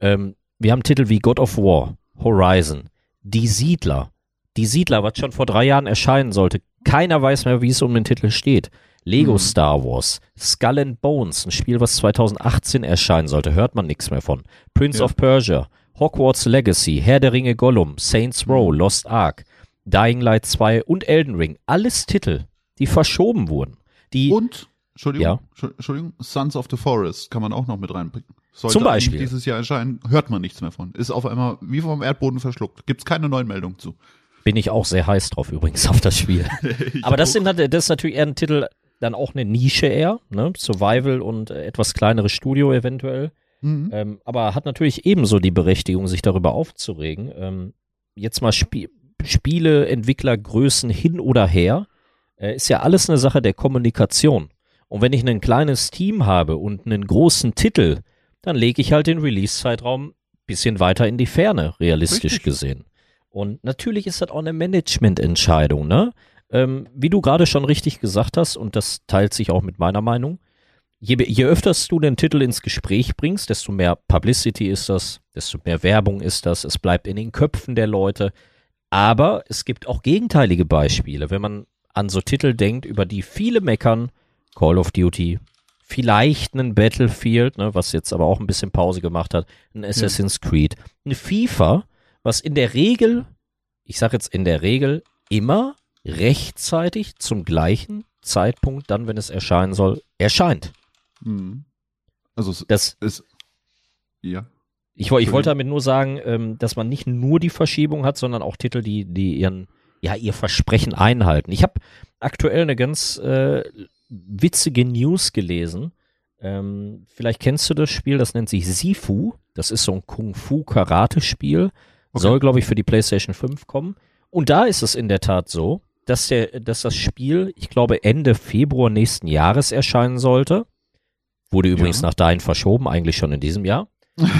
Ähm, wir haben Titel wie God of War, Horizon, Die Siedler. Die Siedler, was schon vor drei Jahren erscheinen sollte. Keiner weiß mehr, wie es um den Titel steht. Lego mhm. Star Wars, Skull and Bones, ein Spiel, was 2018 erscheinen sollte, hört man nichts mehr von. Prince ja. of Persia, Hogwarts Legacy, Herr der Ringe Gollum, Saints Row, mhm. Lost Ark, Dying Light 2 und Elden Ring. Alles Titel, die verschoben wurden. Die, und, Entschuldigung, ja? Entschuldigung, Sons of the Forest kann man auch noch mit reinbringen. Sollte Zum Beispiel. dieses Jahr erscheinen, hört man nichts mehr von. Ist auf einmal wie vom Erdboden verschluckt. Gibt es keine neuen Meldungen zu. Bin ich auch sehr heiß drauf übrigens auf das Spiel. Aber das, sind, das ist natürlich eher ein Titel, dann auch eine Nische eher, ne? Survival und äh, etwas kleineres Studio eventuell. Mhm. Ähm, aber hat natürlich ebenso die Berechtigung, sich darüber aufzuregen. Ähm, jetzt mal Sp Spiele, Entwicklergrößen hin oder her, äh, ist ja alles eine Sache der Kommunikation. Und wenn ich ein kleines Team habe und einen großen Titel, dann lege ich halt den Release-Zeitraum bisschen weiter in die Ferne, realistisch Richtig. gesehen. Und natürlich ist das auch eine Management-Entscheidung, ne? Ähm, wie du gerade schon richtig gesagt hast, und das teilt sich auch mit meiner Meinung, je, je öfters du den Titel ins Gespräch bringst, desto mehr Publicity ist das, desto mehr Werbung ist das, es bleibt in den Köpfen der Leute. Aber es gibt auch gegenteilige Beispiele, wenn man an so Titel denkt, über die viele meckern, Call of Duty, vielleicht einen Battlefield, ne, was jetzt aber auch ein bisschen Pause gemacht hat, ein Assassin's ja. Creed, ein FIFA, was in der Regel, ich sage jetzt in der Regel, immer rechtzeitig zum gleichen Zeitpunkt, dann, wenn es erscheinen soll, erscheint. Mhm. Also das ist ja. Ich, ich wollte damit nur sagen, ähm, dass man nicht nur die Verschiebung hat, sondern auch Titel, die, die ihren, ja, ihr Versprechen einhalten. Ich habe aktuell eine ganz äh, witzige News gelesen. Ähm, vielleicht kennst du das Spiel, das nennt sich Sifu. Das ist so ein Kung-Fu-Karate-Spiel. Okay. Soll, glaube ich, für die PlayStation 5 kommen. Und da ist es in der Tat so, dass, der, dass das Spiel, ich glaube, Ende Februar nächsten Jahres erscheinen sollte. Wurde übrigens ja. nach dahin verschoben, eigentlich schon in diesem Jahr.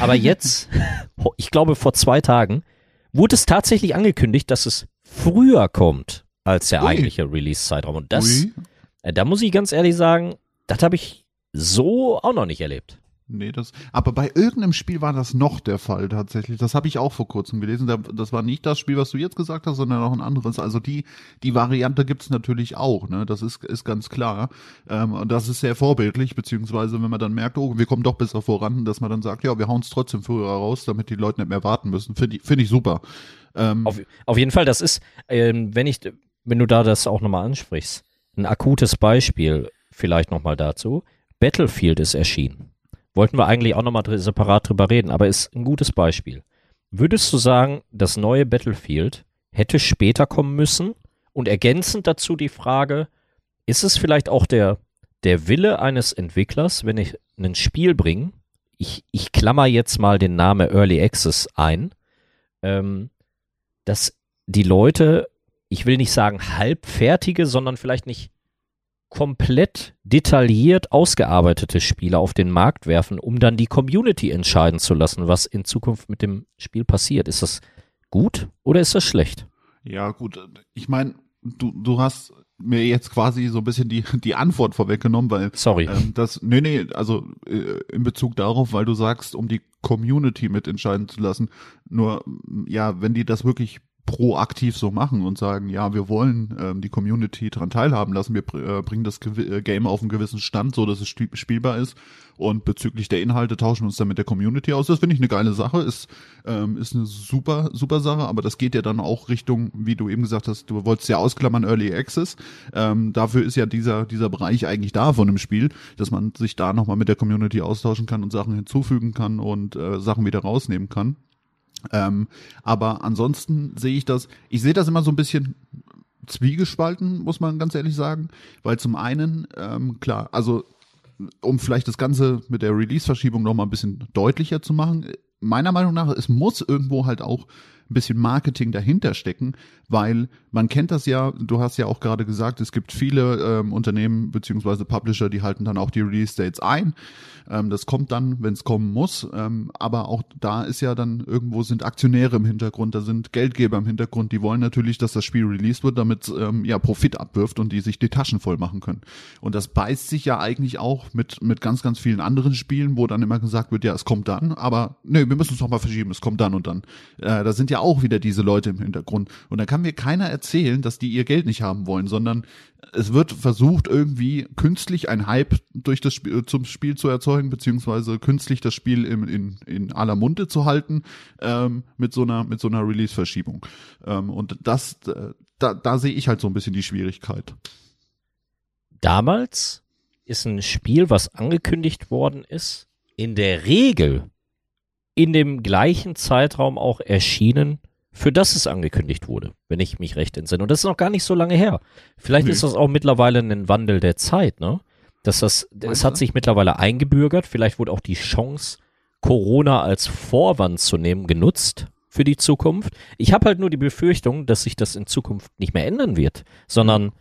Aber jetzt, ich glaube vor zwei Tagen, wurde es tatsächlich angekündigt, dass es früher kommt als der Ui. eigentliche Release-Zeitraum. Und das, äh, da muss ich ganz ehrlich sagen, das habe ich so auch noch nicht erlebt. Nee, das. Aber bei irgendeinem Spiel war das noch der Fall tatsächlich. Das habe ich auch vor kurzem gelesen. Das war nicht das Spiel, was du jetzt gesagt hast, sondern auch ein anderes. Also die die Variante gibt's natürlich auch. Ne, das ist ist ganz klar. Ähm, und das ist sehr vorbildlich, beziehungsweise wenn man dann merkt, oh, wir kommen doch besser voran, dass man dann sagt, ja, wir hauen es trotzdem früher raus, damit die Leute nicht mehr warten müssen. Finde ich finde ich super. Ähm, auf, auf jeden Fall, das ist, ähm, wenn ich, wenn du da das auch nochmal ansprichst, ein akutes Beispiel vielleicht nochmal dazu. Battlefield ist erschienen. Wollten wir eigentlich auch nochmal separat drüber reden, aber ist ein gutes Beispiel. Würdest du sagen, das neue Battlefield hätte später kommen müssen? Und ergänzend dazu die Frage, ist es vielleicht auch der, der Wille eines Entwicklers, wenn ich ein Spiel bringe, ich, ich klammer jetzt mal den Namen Early Access ein, ähm, dass die Leute, ich will nicht sagen halbfertige, sondern vielleicht nicht komplett detailliert ausgearbeitete Spiele auf den Markt werfen, um dann die Community entscheiden zu lassen, was in Zukunft mit dem Spiel passiert. Ist das gut oder ist das schlecht? Ja, gut. Ich meine, du, du hast mir jetzt quasi so ein bisschen die, die Antwort vorweggenommen, weil Sorry. Ähm, das, nee, nee, also äh, in Bezug darauf, weil du sagst, um die Community mitentscheiden zu lassen. Nur, ja, wenn die das wirklich proaktiv so machen und sagen, ja, wir wollen ähm, die Community daran teilhaben lassen, wir äh, bringen das äh, Game auf einen gewissen Stand, so dass es spielbar ist und bezüglich der Inhalte tauschen wir uns dann mit der Community aus. Das finde ich eine geile Sache, ist, ähm, ist eine super, super Sache, aber das geht ja dann auch Richtung, wie du eben gesagt hast, du wolltest ja ausklammern Early Access. Ähm, dafür ist ja dieser, dieser Bereich eigentlich da von dem Spiel, dass man sich da nochmal mit der Community austauschen kann und Sachen hinzufügen kann und äh, Sachen wieder rausnehmen kann. Ähm, aber ansonsten sehe ich das, ich sehe das immer so ein bisschen zwiegespalten, muss man ganz ehrlich sagen, weil zum einen, ähm, klar, also um vielleicht das Ganze mit der Release-Verschiebung noch mal ein bisschen deutlicher zu machen, meiner Meinung nach, es muss irgendwo halt auch ein bisschen Marketing dahinter stecken, weil man kennt das ja, du hast ja auch gerade gesagt, es gibt viele ähm, Unternehmen beziehungsweise Publisher, die halten dann auch die Release-Dates ein. Ähm, das kommt dann, wenn es kommen muss. Ähm, aber auch da ist ja dann irgendwo sind Aktionäre im Hintergrund, da sind Geldgeber im Hintergrund, die wollen natürlich, dass das Spiel released wird, damit ähm, ja Profit abwirft und die sich die Taschen voll machen können. Und das beißt sich ja eigentlich auch mit, mit ganz, ganz vielen anderen Spielen, wo dann immer gesagt wird, ja, es kommt dann, aber nee, wir müssen es nochmal verschieben, es kommt dann und dann. Äh, da sind ja auch wieder diese Leute im Hintergrund. Und da kann mir keiner erzählen, dass die ihr Geld nicht haben wollen, sondern es wird versucht, irgendwie künstlich ein Hype durch das Spiel, zum Spiel zu erzeugen, beziehungsweise künstlich das Spiel in, in, in aller Munde zu halten, ähm, mit so einer, mit so einer Release-Verschiebung. Ähm, und das, da, da sehe ich halt so ein bisschen die Schwierigkeit. Damals ist ein Spiel, was angekündigt worden ist, in der Regel in dem gleichen Zeitraum auch erschienen, für das es angekündigt wurde, wenn ich mich recht entsinne. Und das ist noch gar nicht so lange her. Vielleicht nee. ist das auch mittlerweile ein Wandel der Zeit, ne? Dass das, es hat sich mittlerweile eingebürgert. Vielleicht wurde auch die Chance, Corona als Vorwand zu nehmen, genutzt für die Zukunft. Ich habe halt nur die Befürchtung, dass sich das in Zukunft nicht mehr ändern wird, sondern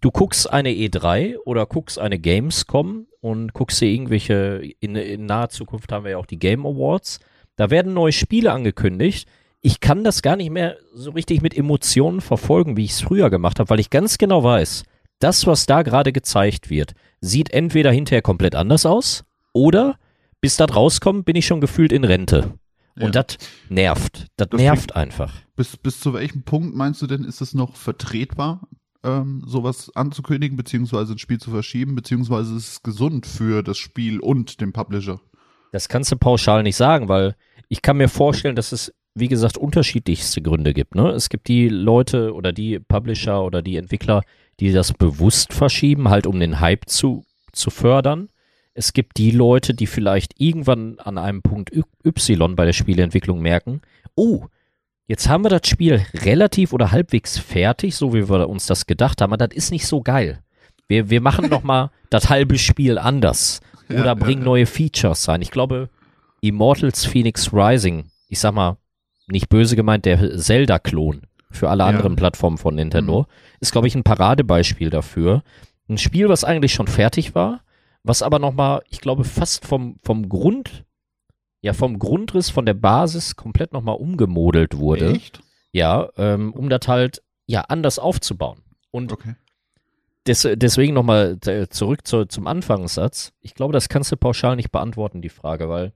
du guckst eine E3 oder guckst eine Gamescom und guckst dir irgendwelche, in, in naher Zukunft haben wir ja auch die Game Awards. Da werden neue Spiele angekündigt ich kann das gar nicht mehr so richtig mit Emotionen verfolgen, wie ich es früher gemacht habe, weil ich ganz genau weiß, das, was da gerade gezeigt wird, sieht entweder hinterher komplett anders aus oder bis das rauskommt, bin ich schon gefühlt in Rente. Und ja. das nervt. Das, das nervt einfach. Bis, bis zu welchem Punkt meinst du denn, ist es noch vertretbar, ähm, sowas anzukündigen, beziehungsweise ein Spiel zu verschieben, beziehungsweise ist es gesund für das Spiel und den Publisher? Das kannst du pauschal nicht sagen, weil ich kann mir vorstellen, dass es wie gesagt, unterschiedlichste Gründe gibt. Ne? Es gibt die Leute oder die Publisher oder die Entwickler, die das bewusst verschieben, halt um den Hype zu, zu fördern. Es gibt die Leute, die vielleicht irgendwann an einem Punkt Y bei der Spieleentwicklung merken, oh, jetzt haben wir das Spiel relativ oder halbwegs fertig, so wie wir uns das gedacht haben, aber das ist nicht so geil. Wir, wir machen noch mal das halbe Spiel anders ja, bringen ja, ja. neue Features rein. Ich glaube, Immortals Phoenix Rising, ich sag mal, nicht böse gemeint, der Zelda-Klon für alle anderen Plattformen von Nintendo, mhm. ist, glaube ich, ein Paradebeispiel dafür. Ein Spiel, was eigentlich schon fertig war, was aber nochmal, ich glaube, fast vom, vom Grund, ja, vom Grundriss, von der Basis komplett nochmal umgemodelt wurde. Echt? Ja, ähm, um das halt, ja, anders aufzubauen. Und okay. Des, deswegen nochmal äh, zurück zu, zum Anfangssatz. Ich glaube, das kannst du pauschal nicht beantworten, die Frage, weil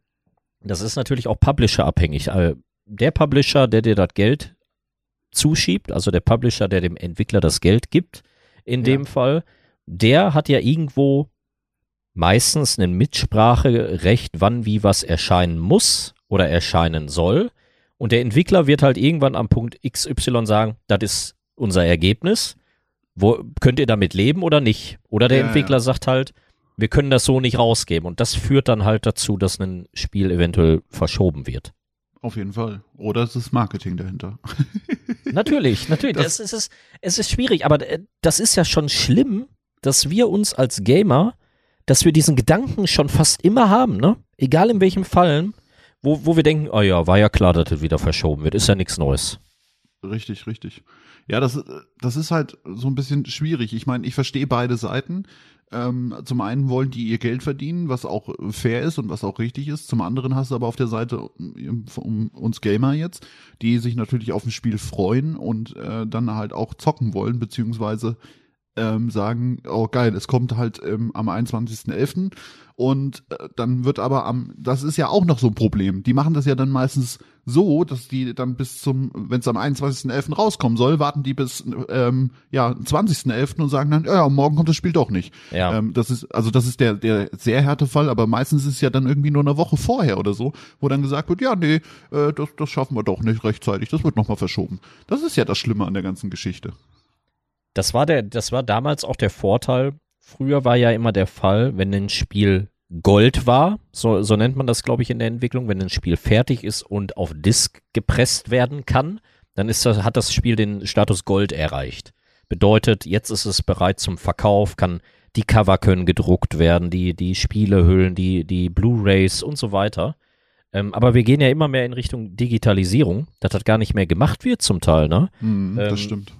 das ist natürlich auch Publisher-abhängig. Äh, der Publisher, der dir das Geld zuschiebt, also der Publisher, der dem Entwickler das Geld gibt, in ja. dem Fall, der hat ja irgendwo meistens ein Mitspracherecht, wann wie was erscheinen muss oder erscheinen soll. Und der Entwickler wird halt irgendwann am Punkt XY sagen, das ist unser Ergebnis. Wo, könnt ihr damit leben oder nicht? Oder der ja, Entwickler ja. sagt halt, wir können das so nicht rausgeben. Und das führt dann halt dazu, dass ein Spiel eventuell verschoben wird. Auf jeden Fall. Oder es ist Marketing dahinter. natürlich, natürlich. Das, es, ist, es ist schwierig, aber äh, das ist ja schon schlimm, dass wir uns als Gamer, dass wir diesen Gedanken schon fast immer haben, ne? Egal in welchem Fall, wo, wo wir denken, oh ja, war ja klar, dass das wieder verschoben wird, ist ja nichts Neues. Richtig, richtig. Ja, das, das ist halt so ein bisschen schwierig. Ich meine, ich verstehe beide Seiten. Ähm, zum einen wollen die ihr Geld verdienen, was auch fair ist und was auch richtig ist. Zum anderen hast du aber auf der Seite um, uns Gamer jetzt, die sich natürlich auf ein Spiel freuen und äh, dann halt auch zocken wollen, beziehungsweise ähm, sagen, oh geil, es kommt halt ähm, am 21.11. Und äh, dann wird aber am, das ist ja auch noch so ein Problem. Die machen das ja dann meistens so, dass die dann bis zum, wenn es am 21.11. rauskommen soll, warten die bis ähm, ja 20.11. und sagen dann, ja, morgen kommt das Spiel doch nicht. Ja. Ähm, das ist also das ist der der sehr harte Fall, aber meistens ist es ja dann irgendwie nur eine Woche vorher oder so, wo dann gesagt wird, ja, nee, äh, das das schaffen wir doch nicht rechtzeitig, das wird nochmal verschoben. Das ist ja das Schlimme an der ganzen Geschichte. Das war der, das war damals auch der Vorteil. Früher war ja immer der Fall, wenn ein Spiel Gold war, so, so nennt man das, glaube ich, in der Entwicklung, wenn ein Spiel fertig ist und auf Disk gepresst werden kann, dann ist das, hat das Spiel den Status Gold erreicht. Bedeutet, jetzt ist es bereit zum Verkauf, kann die Cover können gedruckt werden, die, die Spielehüllen, die, die Blu-Rays und so weiter. Ähm, aber wir gehen ja immer mehr in Richtung Digitalisierung, dass das gar nicht mehr gemacht wird zum Teil, ne? Hm, Ähm, das stimmt.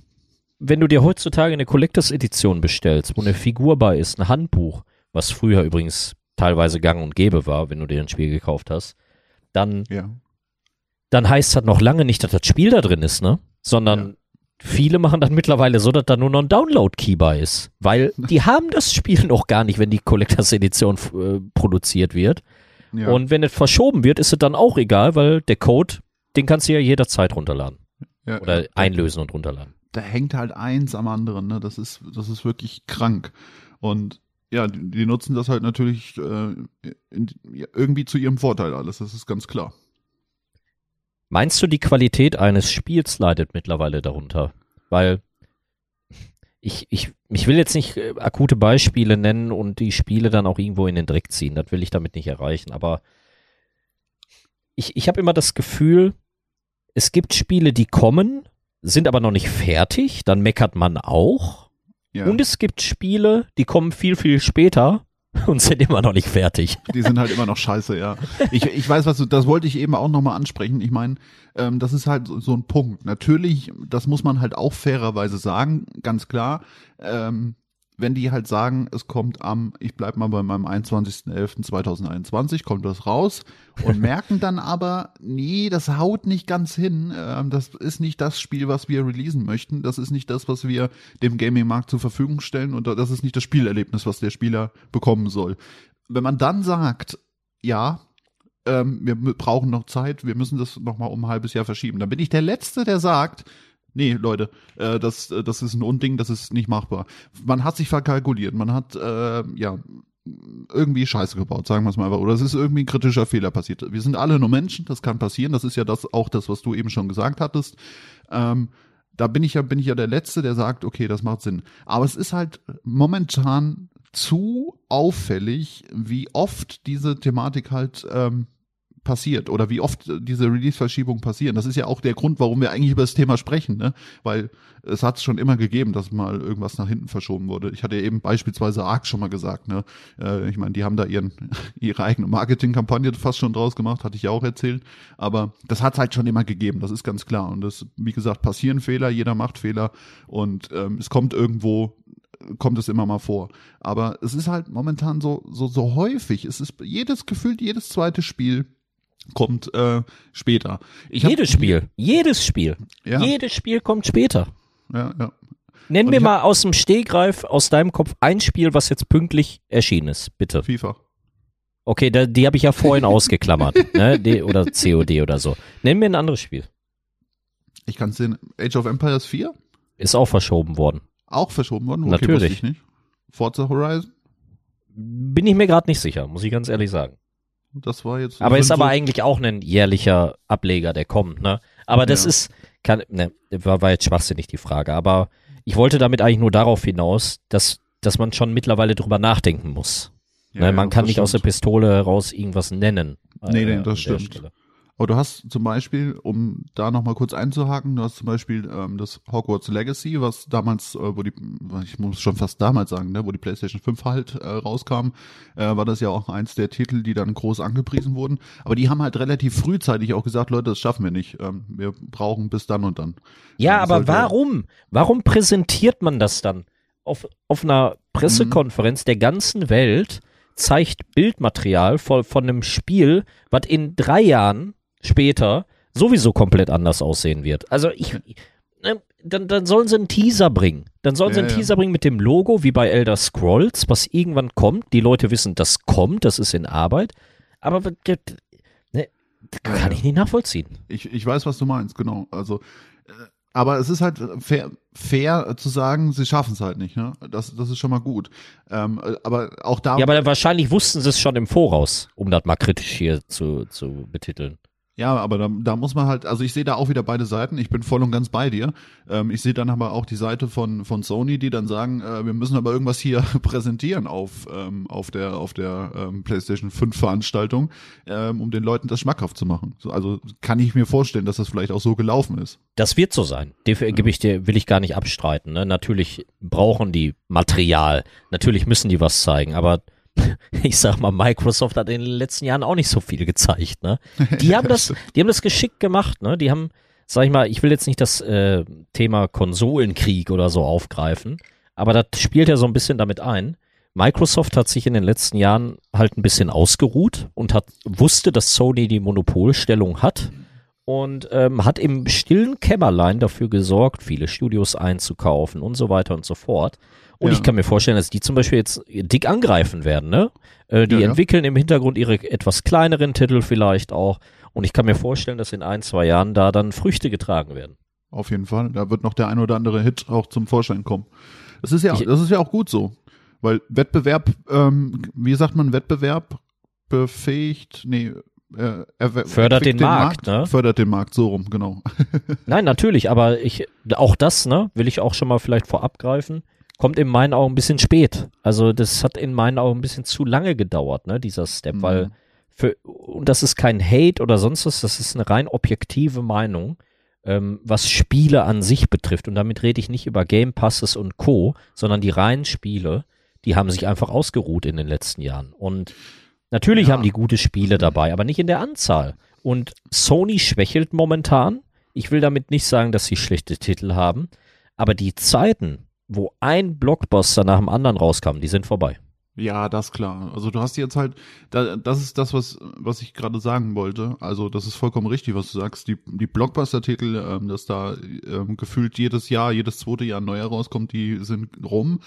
Wenn du dir heutzutage eine Collectors Edition bestellst, wo eine Figur bei ist, ein Handbuch, was früher übrigens teilweise gang und gäbe war, wenn du dir ein Spiel gekauft hast, dann, Ja. dann heißt das noch lange nicht, dass das Spiel da drin ist, ne? Sondern viele machen das mittlerweile so, dass da nur noch ein Download-Key bei ist. Weil die haben das Spiel noch gar nicht, wenn die Collectors Edition äh, produziert wird. ja. Und wenn es verschoben wird, ist es dann auch egal, weil der Code, den kannst du ja jederzeit runterladen. ja, Oder ja. einlösen und runterladen. Da hängt halt eins am anderen, ne? Das ist, das ist wirklich krank. Und ja, die, die nutzen das halt natürlich äh, in, irgendwie zu ihrem Vorteil alles, das ist ganz klar. Meinst du, die Qualität eines Spiels leidet mittlerweile darunter? Weil ich, ich, ich will jetzt nicht äh, akute Beispiele nennen und die Spiele dann auch irgendwo in den Dreck ziehen. Das will ich damit nicht erreichen. Aber ich, ich habe immer das Gefühl, es gibt Spiele, die kommen, sind aber noch nicht fertig. Dann meckert man auch. Ja, Und es gibt Spiele, die kommen viel, viel später und sind immer noch nicht fertig. die sind halt immer noch scheiße, ja. Ich, ich weiß, was du, das wollte ich eben auch nochmal ansprechen. Ich meine, ähm, das ist halt so, so ein Punkt. Natürlich, das muss man halt auch fairerweise sagen, ganz klar. Ähm, wenn die halt sagen, es kommt am, ich bleib mal bei meinem 21.11.2021, kommt das raus und merken dann aber, nee, das haut nicht ganz hin. Ähm, das ist nicht das Spiel, was wir releasen möchten. Das ist nicht das, was wir dem Gaming-Markt zur Verfügung stellen und das ist nicht das Spielerlebnis, was der Spieler bekommen soll. Wenn man dann sagt, ja, ähm, wir brauchen noch Zeit, wir müssen das noch mal um ein halbes Jahr verschieben, dann bin ich der Letzte, der sagt, nee, Leute, äh, das, äh, das ist ein Unding, das ist nicht machbar. Man hat sich verkalkuliert, man hat, äh, ja, irgendwie Scheiße gebaut, sagen wir es mal einfach. Oder es ist irgendwie ein kritischer Fehler passiert. Wir sind alle nur Menschen, das kann passieren. Das ist ja das auch das, was du eben schon gesagt hattest. Ähm, da bin ich ja, bin ich ja der Letzte, der sagt, okay, das macht Sinn. Aber es ist halt momentan zu auffällig, wie oft diese Thematik halt ähm, passiert oder wie oft diese Release-Verschiebungen passieren. Das ist ja auch der Grund, warum wir eigentlich über das Thema sprechen, ne? Weil es hat es schon immer gegeben, dass mal irgendwas nach hinten verschoben wurde. Ich hatte ja eben beispielsweise Arc schon mal gesagt, ne? Äh, ich meine, die haben da ihren ihre eigene Marketingkampagne fast schon draus gemacht, hatte ich ja auch erzählt. Aber das hat es halt schon immer gegeben, das ist ganz klar. Und das, wie gesagt, passieren Fehler, jeder macht Fehler und ähm, es kommt irgendwo kommt es immer mal vor. Aber es ist halt momentan so, so, so häufig. Es ist jedes gefühlt, jedes zweite Spiel kommt äh, später. Ich hab- jedes Spiel, jedes Spiel, Ja. jedes Spiel kommt später. Ja, ja. Nenn Und mir mal aus dem Stehgreif, aus deinem Kopf, ein Spiel, was jetzt pünktlich erschienen ist, bitte. FIFA. Okay, da, die habe ich ja vorhin ausgeklammert, ne? Die, oder COD oder so. Nenn mir ein anderes Spiel. Ich kann es sehen. Age of Empires 4 Ist auch verschoben worden. auch verschoben worden. Okay, Natürlich. nicht. Forza Horizon, Bin ich mir gerade nicht sicher, muss ich ganz ehrlich sagen. Das war jetzt. Aber ist aber so, eigentlich auch ein jährlicher Ableger, der kommt, ne? Aber das Ja. ist, kann, ne, war, war jetzt schwachsinnig die Frage, aber ich wollte damit eigentlich nur darauf hinaus, dass, dass man schon mittlerweile drüber nachdenken muss. Ja, ne? ja, Man kann das nicht aus der stimmt. Pistole heraus irgendwas nennen. Nee, nee, an das stimmt. Stelle. Aber du hast zum Beispiel, um da nochmal kurz einzuhaken, du hast zum Beispiel ähm, das Hogwarts Legacy, was damals, äh, wo die, ich muss schon fast damals sagen, ne, wo die PlayStation 5 halt äh, rauskam, äh, war das ja auch eins der Titel, die dann groß angepriesen wurden. Aber die haben halt relativ frühzeitig auch gesagt, Leute, das schaffen wir nicht. Ähm, wir brauchen bis dann und dann. Ja, Das aber warum? Warum präsentiert man das dann? Auf, auf einer Pressekonferenz der ganzen Welt zeigt Bildmaterial von, von einem Spiel, was in drei Jahren später sowieso komplett anders aussehen wird. Also ich, ne, dann, dann sollen sie einen Teaser bringen. Dann sollen sie Ja, einen ja. Teaser bringen mit dem Logo, wie bei Elder Scrolls, was irgendwann kommt. Die Leute wissen, das kommt, das ist in Arbeit. Aber ne, kann ja. ich nicht nachvollziehen. Ich, ich weiß, was du meinst, genau. Also, äh, aber es ist halt fair, fair zu sagen, sie schaffen es halt nicht. Ne? Das, das ist schon mal gut. Ähm, äh, aber auch da, Ja, aber wahrscheinlich wussten sie es schon im Voraus, um das mal kritisch hier zu, zu betiteln. Ja, aber da, da muss man halt, also ich sehe da auch wieder beide Seiten. Ich bin voll und ganz bei dir. Ähm, ich sehe dann aber auch die Seite von von Sony, die dann sagen, äh, wir müssen aber irgendwas hier präsentieren auf ähm, auf der auf der ähm, PlayStation 5 Veranstaltung, ähm, um den Leuten das schmackhaft zu machen. So, also kann ich mir vorstellen, dass das vielleicht auch so gelaufen ist. Das wird so sein. Dafür gebe ich dir, will ich gar nicht abstreiten. Ne? Natürlich brauchen die Material. Natürlich müssen die was zeigen. Aber ich sag mal, Microsoft hat in den letzten Jahren auch nicht so viel gezeigt. Ne? Die haben das, die haben das geschickt gemacht. Ne? Die haben, sag ich mal, ich will jetzt nicht das äh, Thema Konsolenkrieg oder so aufgreifen, aber das spielt ja so ein bisschen damit ein. Microsoft hat sich in den letzten Jahren halt ein bisschen ausgeruht und hat wusste, dass Sony die Monopolstellung hat und ähm, hat im stillen Kämmerlein dafür gesorgt, viele Studios einzukaufen und so weiter und so fort. Und Ja. ich kann mir vorstellen, dass die zum Beispiel jetzt dick angreifen werden, ne? Äh, die Ja, entwickeln im Hintergrund ihre etwas kleineren Titel vielleicht auch. Und ich kann mir vorstellen, dass in ein, zwei Jahren da dann Früchte getragen werden. Auf jeden Fall. Da wird noch der ein oder andere Hit auch zum Vorschein kommen. Das ist ja, Ich- das ist ja auch gut so. Weil Wettbewerb, ähm, wie sagt man, Wettbewerb befähigt, nee, äh, er Fördert den Markt, ne? Fördert den Markt, so rum, genau. Nein, natürlich, aber ich, auch das, ne, will ich auch schon mal vielleicht vorab greifen, kommt in meinen Augen ein bisschen spät. Also das hat in meinen Augen ein bisschen zu lange gedauert, ne, dieser Step, Mhm. weil für, und das ist kein Hate oder sonst was, das ist eine rein objektive Meinung, ähm, was Spiele an sich betrifft. Und damit rede ich nicht über Game Passes und Co., sondern die reinen Spiele, die haben sich einfach ausgeruht in den letzten Jahren. Und natürlich Ja. haben die gute Spiele dabei, aber nicht in der Anzahl. Und Sony schwächelt momentan. Ich will damit nicht sagen, dass sie schlechte Titel haben, aber die Zeiten, wo ein Blockbuster nach dem anderen rauskam, die sind vorbei. Ja, das klar. Also du hast jetzt halt, da, das ist das, was, was ich gerade sagen wollte. Also das ist vollkommen richtig, was du sagst. Die, die Blockbuster-Titel, ähm, dass da ähm, gefühlt jedes Jahr, jedes zweite Jahr ein neuer rauskommt, die sind rum.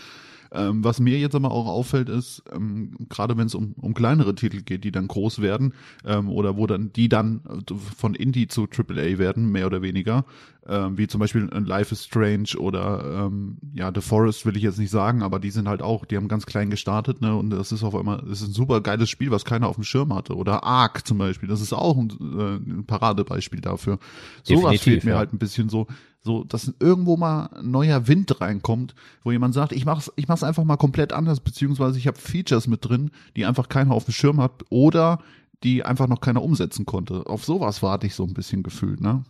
Ähm, was mir jetzt aber auch auffällt, ist, ähm, gerade wenn es um, um kleinere Titel geht, die dann groß werden, ähm, oder wo dann die dann äh, von Indie zu AAA werden, mehr oder weniger, ähm, wie zum Beispiel äh, Life is Strange oder ähm, ja, The Forest will ich jetzt nicht sagen, aber die sind halt auch, die haben ganz klein gestartet, ne? Und das ist auf einmal, das ist ein super geiles Spiel, was keiner auf dem Schirm hatte. Oder Ark zum Beispiel, das ist auch ein, äh, ein Paradebeispiel dafür. Sowas fehlt mir ja. halt ein bisschen so, so, dass irgendwo mal ein neuer Wind reinkommt, wo jemand sagt, ich mach's, ich mach's einfach mal komplett anders, beziehungsweise ich habe Features mit drin, die einfach keiner auf dem Schirm hat oder die einfach noch keiner umsetzen konnte. Auf sowas warte ich so ein bisschen gefühlt, ne?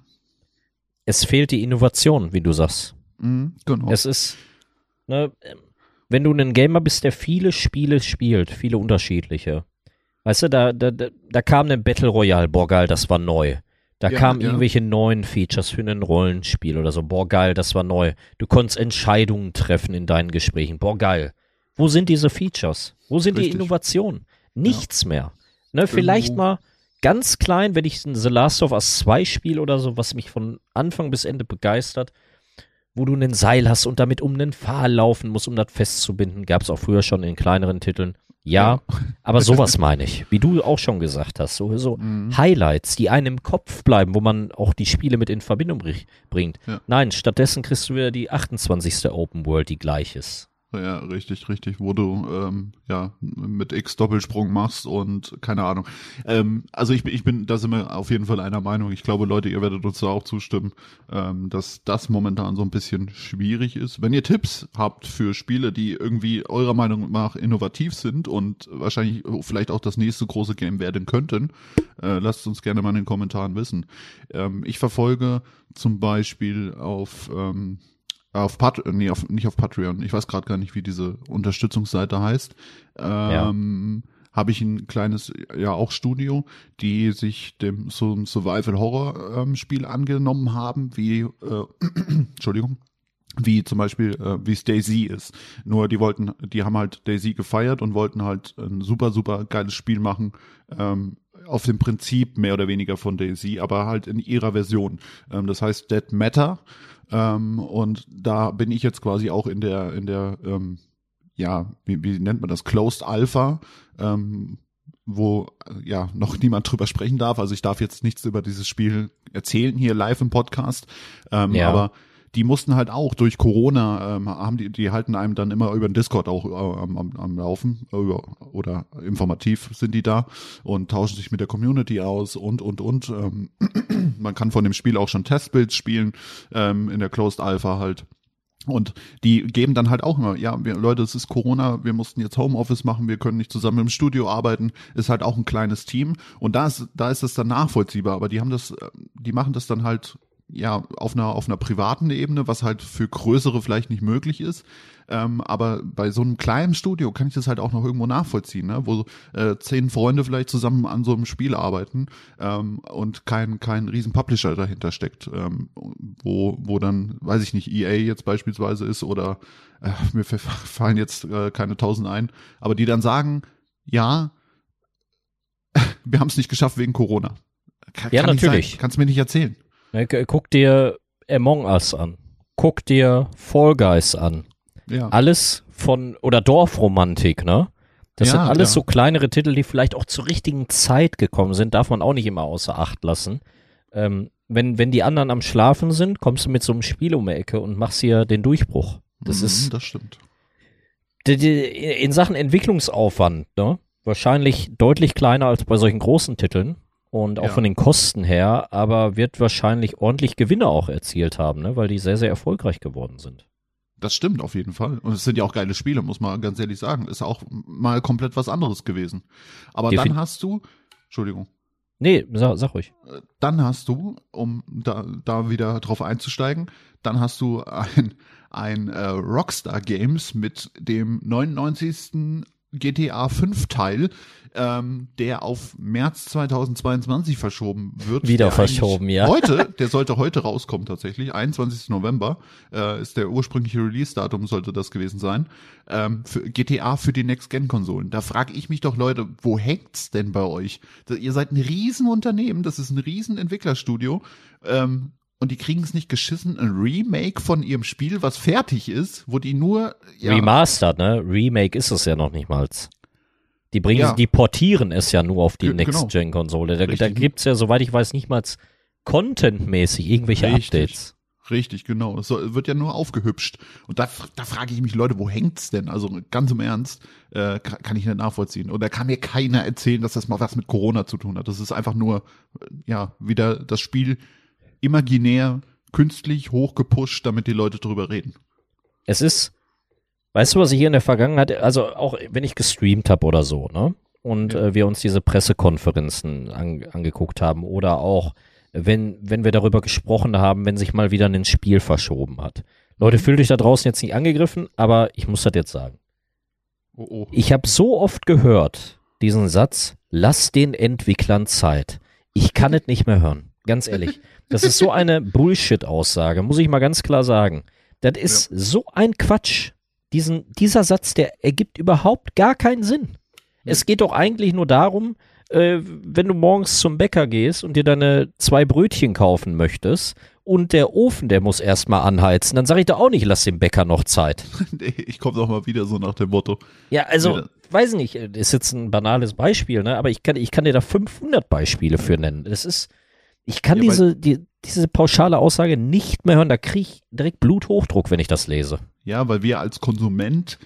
Es fehlt die Innovation, wie du sagst. Mhm, genau. Es ist, ne, wenn du ein Gamer bist, der viele Spiele spielt, viele unterschiedliche. Weißt du, da, da, da, kam ein Battle Royale, boah geil, das war neu. Da Ja, kamen ja. irgendwelche neuen Features für ein Rollenspiel oder so, boah geil, das war neu. Du konntest Entscheidungen treffen in deinen Gesprächen, boah geil. Wo sind diese Features? Wo sind die Richtig. Innovationen? Nichts mehr. Ne, vielleicht Irgendwo- mal ganz klein, wenn ich ein The Last of Us 2 spiele oder so, was mich von Anfang bis Ende begeistert, wo du ein Seil hast und damit um einen Pfahl laufen musst, um das festzubinden. Gab es auch früher schon in kleineren Titeln. Ja, aber sowas meine ich, wie du auch schon gesagt hast. So, so Mhm. Highlights, die einem im Kopf bleiben, wo man auch die Spiele mit in Verbindung bri- bringt. Ja. Nein, stattdessen kriegst du wieder die 28. Open World, die gleich ist. Ja, richtig, richtig, wo du ähm, ja mit X Doppelsprung machst und keine Ahnung. Ähm, also ich, ich bin, da sind wir auf jeden Fall einer Meinung. Ich glaube, Leute, ihr werdet uns da auch zustimmen, ähm, dass das momentan so ein bisschen schwierig ist. Wenn ihr Tipps habt für Spiele, die irgendwie eurer Meinung nach innovativ sind und wahrscheinlich vielleicht auch das nächste große Game werden könnten, äh, lasst uns gerne mal in den Kommentaren wissen. Ähm, ich verfolge zum Beispiel auf ähm, auf Pat nee, auf, nicht auf Patreon. Ich weiß gerade gar nicht, wie diese Unterstützungsseite heißt. Ähm, habe ich ein kleines, ja auch Studio, die sich dem so ein Survival-Horror-Spiel angenommen haben, wie, äh, Entschuldigung, wie zum Beispiel, äh, wie es Daisy ist. Nur die wollten, die haben halt Daisy gefeiert und wollten halt ein super, super geiles Spiel machen, ähm, auf dem Prinzip mehr oder weniger von Daisy, aber halt in ihrer Version. Ähm, das heißt Dead Matter. Ähm, und da bin ich jetzt quasi auch in der, in der, ähm, ja, wie, wie nennt man das, Closed Alpha, ähm, wo äh, ja noch niemand drüber sprechen darf. Also ich darf jetzt nichts über dieses Spiel erzählen hier live im Podcast. Ähm, Ja. Aber die mussten halt auch durch Corona, ähm, haben die, die halten einem dann immer über den Discord auch äh, am, am, am Laufen über, oder informativ sind die da und tauschen sich mit der Community aus und und und. Ähm, man kann von dem Spiel auch schon Testbuilds spielen ähm, in der Closed Alpha halt. Und die geben dann halt auch immer, ja, wir, Leute, es ist Corona, wir mussten jetzt Homeoffice machen, wir können nicht zusammen im Studio arbeiten, ist halt auch ein kleines Team und da ist, da ist es dann nachvollziehbar, aber die haben das, äh, die machen das dann halt ja auf einer auf einer privaten Ebene, was halt für größere vielleicht nicht möglich ist. Ähm, aber bei so einem kleinen Studio kann ich das halt auch noch irgendwo nachvollziehen, ne? wo äh, zehn Freunde vielleicht zusammen an so einem Spiel arbeiten ähm, und kein kein riesen Publisher dahinter steckt, ähm, wo wo dann weiß ich nicht EA jetzt beispielsweise ist oder äh, mir fallen jetzt äh, keine tausend ein, aber die dann sagen, ja, wir haben es nicht geschafft wegen Corona. Kann, Ja, kann natürlich. Kannst mir nicht erzählen. Ne, gu- Guck dir Among Us an. Guck dir Fall Guys an. Ja. Alles von, oder Dorfromantik, ne? Das Ja, sind alles ja. so kleinere Titel, die vielleicht auch zur richtigen Zeit gekommen sind, darf man auch nicht immer außer Acht lassen. Ähm, wenn, wenn die anderen am Schlafen sind, kommst du mit so einem Spiel um die Ecke und machst hier den Durchbruch. Das Mhm, ist das stimmt. in Sachen Entwicklungsaufwand, ne? Wahrscheinlich deutlich kleiner als bei solchen großen Titeln und auch Ja. von den Kosten her, aber wird wahrscheinlich ordentlich Gewinne auch erzielt haben, ne? Weil die sehr, sehr erfolgreich geworden sind. Das stimmt auf jeden Fall. Und es sind ja auch geile Spiele, muss man ganz ehrlich sagen. Ist auch mal komplett was anderes gewesen. Aber Defin- dann hast du, Entschuldigung, Nee, sag, sag ruhig. dann hast du, um da, da wieder drauf einzusteigen, dann hast du ein, ein äh, Rockstar Games mit dem 99. GTA 5 Teil, ähm, der auf März 2022 verschoben wird. Wieder verschoben, ja. Heute, der sollte heute rauskommen tatsächlich, 21. November äh, ist der ursprüngliche Release-Datum, sollte das gewesen sein. Ähm, für GTA für die Next-Gen-Konsolen. Da frage ich mich doch, Leute, wo hängt's denn bei euch? Da- Ihr seid ein Riesenunternehmen, das ist ein Riesenentwicklerstudio. Ähm, und die kriegen es nicht geschissen, ein Remake von ihrem Spiel, was fertig ist, wo die nur ja, Remastered, ne? Remake ist es ja noch nicht mal. Die bringen, Ja. die portieren es ja nur auf die Ge- genau. Next-Gen-Konsole. Da, da Richtig. gibt's ja, soweit ich weiß, nicht mal contentmäßig irgendwelche Richtig. Updates. Richtig, genau. Es wird ja nur aufgehübscht. Und da, da frage ich mich, Leute, wo hängt's denn? Also ganz im Ernst, äh, kann, kann ich nicht nachvollziehen. Und da kann mir keiner erzählen, dass das mal was mit Corona zu tun hat. Das ist einfach nur, äh, ja, wieder das Spiel imaginär, künstlich hochgepusht, damit die Leute drüber reden. Es ist, weißt du, was ich hier in der Vergangenheit, also auch wenn ich gestreamt habe oder so, ne? Und Ja. äh, wir uns diese Pressekonferenzen an, angeguckt haben oder auch, wenn, wenn wir darüber gesprochen haben, wenn sich mal wieder ein Spiel verschoben hat. Leute, fühlt euch da draußen jetzt nicht angegriffen, aber ich muss das jetzt sagen. Oh, oh. Ich habe so oft gehört, diesen Satz, lass den Entwicklern Zeit. Ich kann es nicht mehr hören. Ganz ehrlich. Das ist so eine Bullshit-Aussage, muss ich mal ganz klar sagen. Das ist so ein Quatsch. Diesen, dieser Satz, der ergibt überhaupt gar keinen Sinn. Es geht doch eigentlich nur darum, äh, wenn du morgens zum Bäcker gehst und dir deine zwei Brötchen kaufen möchtest und der Ofen, der muss erstmal anheizen, dann sage ich da auch nicht, lass dem Bäcker noch Zeit. Nee, ich komme doch mal wieder so nach dem Motto. Ja, also, Ja. weiß nicht, ist jetzt ein banales Beispiel, ne? aber ich kann, ich kann dir da 500 Beispiele für nennen. Das ist, ich kann Ja, diese, die, diese pauschale Aussage nicht mehr hören, da kriege ich direkt Bluthochdruck, wenn ich das lese. Ja, weil wir als Konsument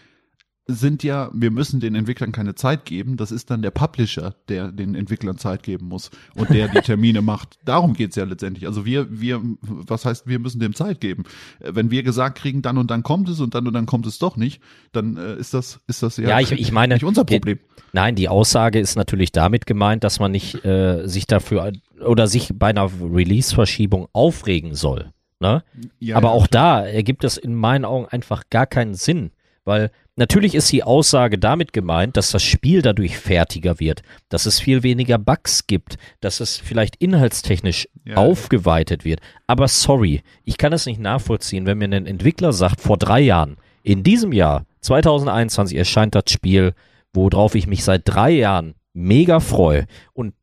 sind ja, wir müssen den Entwicklern keine Zeit geben. Das ist dann der Publisher, der den Entwicklern Zeit geben muss und der die Termine macht. Darum geht's ja letztendlich. Also wir, wir, was heißt, wir müssen dem Zeit geben? Wenn wir gesagt kriegen, dann und dann kommt es und dann und dann kommt es doch nicht, dann äh, ist das, ist das ja, Ja, ich, ich meine, nicht unser die- Problem. Nein, die Aussage ist natürlich damit gemeint, dass man nicht äh, sich dafür oder sich bei einer Release-Verschiebung aufregen soll. Ne? Ja, Aber ja. auch da ergibt es in meinen Augen einfach gar keinen Sinn, weil natürlich ist die Aussage damit gemeint, dass das Spiel dadurch fertiger wird, dass es viel weniger Bugs gibt, dass es vielleicht inhaltstechnisch Ja. aufgeweitet wird. Aber sorry, ich kann es nicht nachvollziehen, wenn mir ein Entwickler sagt, vor drei Jahren, in diesem Jahr, 2021, erscheint das Spiel, worauf ich mich seit drei Jahren mega freue und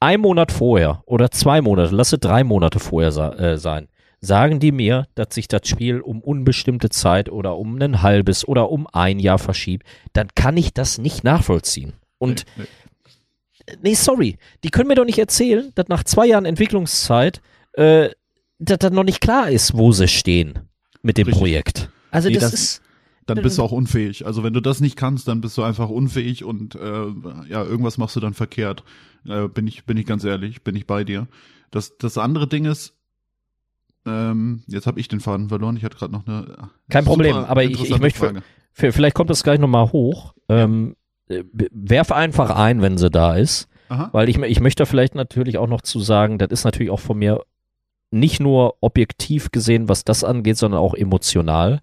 ein Monat vorher oder zwei Monate, lasse drei Monate vorher sa- äh, sein, sagen die mir, dass sich das Spiel um unbestimmte Zeit oder um ein halbes oder um ein Jahr verschiebt, dann kann ich das nicht nachvollziehen. Und Nee, nee, sorry, die können mir doch nicht erzählen, dass nach zwei Jahren Entwicklungszeit, äh, dass dann noch nicht klar ist, wo sie stehen mit dem Richtig. Projekt. Also Nee, das, das- ist, Dann bist du auch unfähig. Also wenn du das nicht kannst, dann bist du einfach unfähig und äh, ja, irgendwas machst du dann verkehrt. Äh, bin ich, bin ich ganz ehrlich, bin ich bei dir. Das, das andere Ding ist, ähm, jetzt habe ich den Faden verloren. Ich hatte gerade noch eine. Kein Problem, aber ich- ich möchte vielleicht kommt das gleich nochmal hoch. Ähm, äh, werf einfach ein, wenn sie da ist. Aha. Weil ich, ich möchte vielleicht natürlich auch noch zu sagen, das ist natürlich auch von mir nicht nur objektiv gesehen, was das angeht, sondern auch emotional,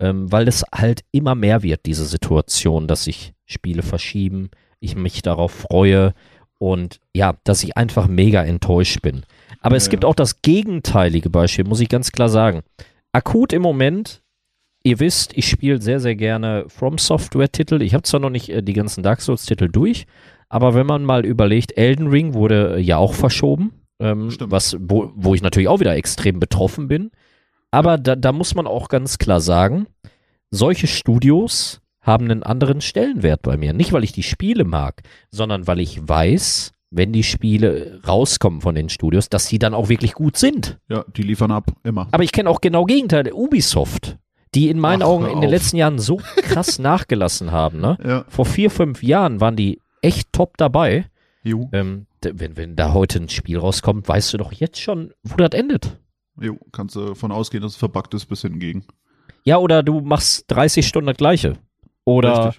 ähm, weil es halt immer mehr wird, diese Situation, dass sich Spiele verschieben, ich mich darauf freue und ja, dass ich einfach mega enttäuscht bin. Aber es Ja, gibt ja. auch das gegenteilige Beispiel, muss ich ganz klar sagen. Akut im Moment, ihr wisst, ich spiele sehr, sehr gerne From Software-Titel. Ich habe zwar noch nicht äh, die ganzen Dark Souls-Titel durch, aber wenn man mal überlegt, Elden Ring wurde ja auch verschoben, ähm, was, wo, wo ich natürlich auch wieder extrem betroffen bin. Aber da, da muss man auch ganz klar sagen, solche Studios haben einen anderen Stellenwert bei mir. Nicht, weil ich die Spiele mag, sondern weil ich weiß, wenn die Spiele rauskommen von den Studios, dass sie dann auch wirklich gut sind. Ja, die liefern ab, immer. Aber ich kenne auch genau Gegenteil, Ubisoft, die in meinen Ach, Augen in den letzten Jahren so krass nachgelassen haben. Ne? Ja, Vor vier, fünf Jahren waren die echt top dabei. Ähm, wenn, wenn da heute ein Spiel rauskommt, weißt du doch jetzt schon, wo das endet. Jo, kannst du von ausgehen, dass es verbuggt ist bis hingegen. Ja, oder du machst 30 Stunden das Gleiche. Oder,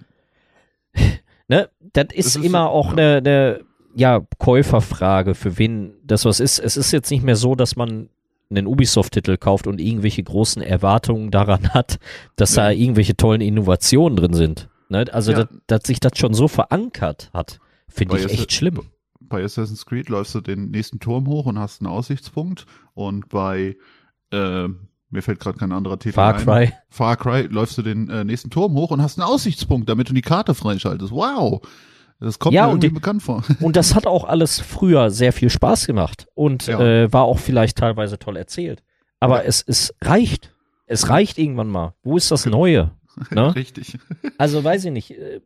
ne, das ist, ist immer so, auch ja. eine, eine ja, Käuferfrage, für wen das was ist. Es ist jetzt nicht mehr so, dass man einen Ubisoft-Titel kauft und irgendwelche großen Erwartungen daran hat, dass Ja. da irgendwelche tollen Innovationen drin sind. Ne? Also, Ja. dass, dass sich das schon so verankert hat, finde ich echt schlimm. Bei Assassin's Creed läufst du den nächsten Turm hoch und hast einen Aussichtspunkt. Und bei, äh, mir fällt gerade kein anderer Titel Far ein. Cry. Far Cry läufst du den äh, nächsten Turm hoch und hast einen Aussichtspunkt, damit du die Karte freischaltest. Wow! Das kommt Ja, mir und irgendwie die- bekannt vor. Und das hat auch alles früher sehr viel Spaß gemacht und Ja. äh, war auch vielleicht teilweise toll erzählt. Aber es, es reicht. Es reicht irgendwann mal. Wo ist das Neue? Ne? Richtig. Also weiß ich nicht. äh,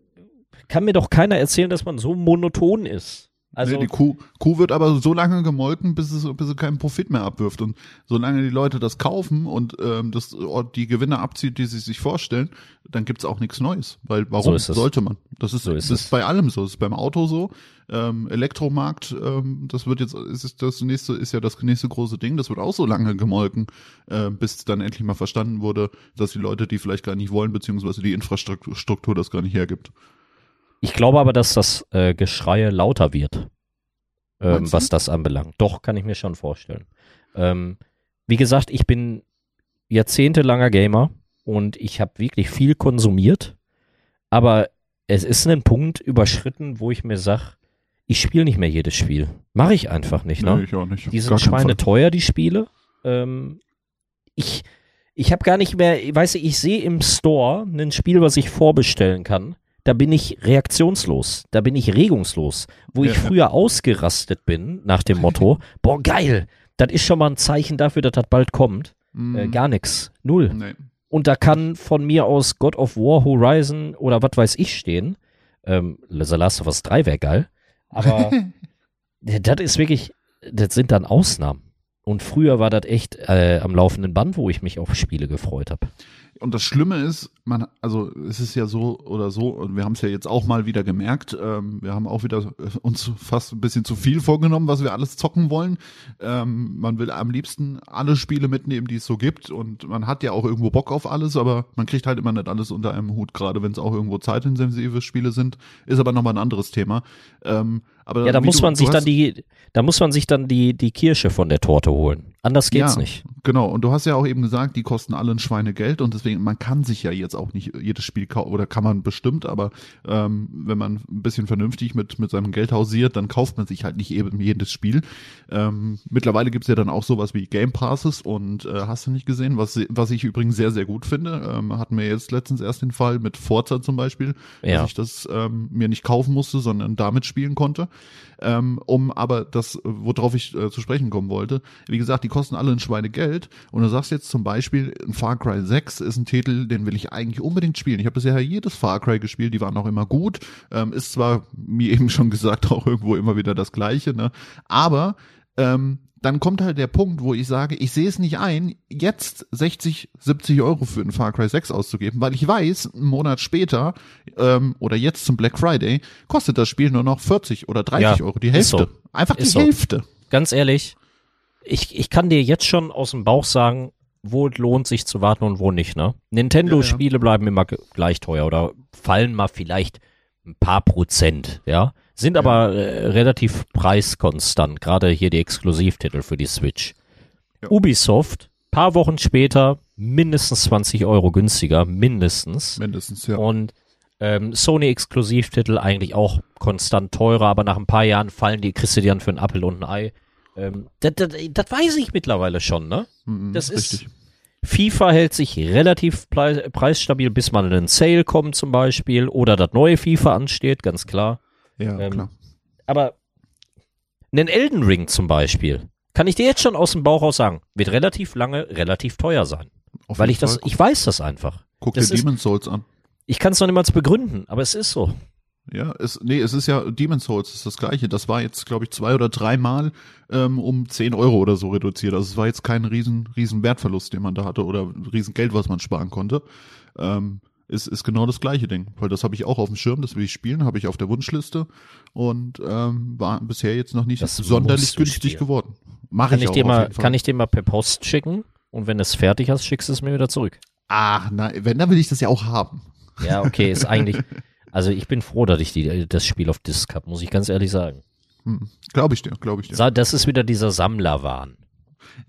Kann mir doch keiner erzählen, dass man so monoton ist. Also nee, die Kuh, Kuh wird aber so lange gemolken, bis es, bis sie keinen Profit mehr abwirft. Und solange die Leute das kaufen und ähm, das, die Gewinne abzieht, die sie sich vorstellen, dann gibt's auch nichts Neues. Weil warum So sollte man? Das ist, So ist das ist bei allem so. Das ist beim Auto so. Ähm, Elektromarkt, ähm, das wird jetzt, ist das nächste, ist ja das nächste große Ding. Das wird auch so lange gemolken, äh, bis dann endlich mal verstanden wurde, dass die Leute die vielleicht gar nicht wollen, beziehungsweise die Infrastruktur Struktur das gar nicht hergibt. Ich glaube aber, dass das äh, Geschreie lauter wird, ähm, was das anbelangt. Doch, kann ich mir schon vorstellen. Ähm, wie gesagt, ich bin jahrzehntelanger Gamer und ich habe wirklich viel konsumiert, aber es ist ein Punkt überschritten, wo ich mir sage, ich spiele nicht mehr jedes Spiel. Mache ich einfach nicht. Ne? Nee, ich auch nicht. Die sind Gar keinen Fall. schweineteuer, die Spiele. Ähm, ich ich habe gar nicht mehr, weißt du, ich sehe im Store ein Spiel, was ich vorbestellen kann. Da bin ich reaktionslos, da bin ich regungslos. Wo ich ja. früher ausgerastet bin, nach dem Motto, boah, geil, das ist schon mal ein Zeichen dafür, dass das bald kommt. Mhm. Äh, gar nichts, null. Nee. Und da kann von mir aus God of War, Horizon oder was weiß ich stehen. Ähm, The Last of Us 3 wäre geil. Aber das ist wirklich, das sind dann Ausnahmen. Und früher war das echt äh, am laufenden Band, wo ich mich auf Spiele gefreut habe. Und das Schlimme ist, man, also es ist ja so oder so, und wir haben es ja jetzt auch mal wieder gemerkt, ähm, wir haben auch wieder äh, uns fast ein bisschen zu viel vorgenommen, was wir alles zocken wollen. Ähm, man will am liebsten alle Spiele mitnehmen, die es so gibt, und man hat ja auch irgendwo Bock auf alles, aber man kriegt halt immer nicht alles unter einem Hut, gerade wenn es auch irgendwo zeitintensive Spiele sind. Ist aber nochmal ein anderes Thema. Ähm, aber Ja, da muss du- man sich dann die, da muss man sich dann die, die Kirsche von der Torte holen. Anders geht's Ja. nicht. Genau, und du hast ja auch eben gesagt, die kosten alle ein Schweinegeld und deswegen, man kann sich ja jetzt auch nicht jedes Spiel kaufen, oder kann man bestimmt, aber ähm, wenn man ein bisschen vernünftig mit, mit seinem Geld hausiert, dann kauft man sich halt nicht eben jedes Spiel. Ähm, mittlerweile gibt's ja dann auch sowas wie Game Passes und äh, hast du nicht gesehen, was, was ich übrigens sehr, sehr gut finde. Ähm, hatten wir jetzt letztens erst den Fall mit Forza zum Beispiel, Ja. dass ich das ähm, mir nicht kaufen musste, sondern damit spielen konnte. Ähm, um aber das, worauf ich äh, zu sprechen kommen wollte, wie gesagt, die kosten alle ein Schweinegeld. Und du sagst jetzt zum Beispiel, ein Far Cry 6 ist ein Titel, den will ich eigentlich unbedingt spielen. Ich habe bisher jedes Far Cry gespielt, die waren auch immer gut. Ähm, ist zwar, wie eben schon gesagt, auch irgendwo immer wieder das Gleiche, ne? Aber ähm, dann kommt halt der Punkt, wo ich sage, ich sehe es nicht ein, jetzt 60, 70 Euro für ein Far Cry 6 auszugeben, weil ich weiß, einen Monat später ähm, oder jetzt zum Black Friday kostet das Spiel nur noch 40 oder 30 Ja, Euro, die Hälfte. so. Einfach die Ist so. Hälfte. Ganz ehrlich, ich, ich kann dir jetzt schon aus dem Bauch sagen, wo es lohnt sich zu warten und wo nicht, ne? Nintendo-Spiele bleiben immer gleich teuer oder fallen mal vielleicht ein paar Prozent, ja? Sind aber äh, relativ preiskonstant, gerade hier die Exklusivtitel für die Switch. Ja. Ubisoft, paar Wochen später, mindestens 20 Euro günstiger, mindestens. Mindestens, ja. Und ähm, Sony-Exklusivtitel eigentlich auch konstant teurer, aber nach ein paar Jahren fallen die, kriegst du die dann für einen Apfel und ein Ei. Ähm, das, das, das weiß ich mittlerweile schon, ne? Mhm, das ist- richtig. FIFA hält sich relativ preisstabil, bis mal ein Sale kommt zum Beispiel oder das neue FIFA ansteht, ganz klar. Ja, ähm, klar. Aber einen Elden Ring zum Beispiel, kann ich dir jetzt schon aus dem Bauch aus sagen, wird relativ lange relativ teuer sein. Auf Weil ich das, Fall. ich weiß das einfach. Guck das dir ist- Demon's Souls an. Ich kann es noch niemals begründen, aber es ist so. Ja, es, nee, es ist ja, Demon's Souls ist das gleiche. Das war jetzt, glaube ich, zwei oder dreimal ähm, um 10 Euro oder so reduziert. Also es war jetzt kein riesen, riesen Wertverlust, den man da hatte oder riesen Geld, was man sparen konnte. Ähm, ist, ist genau das gleiche Ding. Weil das habe ich auch auf dem Schirm, das will ich spielen, habe ich auf der Wunschliste und ähm, war bisher jetzt noch nicht Das sonderlich günstig spielen. geworden. Mache Kann ich, ich, dir mal, kann ich dir mal per Post schicken und wenn du es fertig hast, schickst du es mir wieder zurück. Ah, na, wenn, dann will ich das ja auch haben. Ja, okay, ist eigentlich. Also ich bin froh, dass ich die, das Spiel auf Disc habe, muss ich ganz ehrlich sagen. Hm. Glaube ich dir, glaube ich dir. Das ist wieder dieser Sammlerwahn.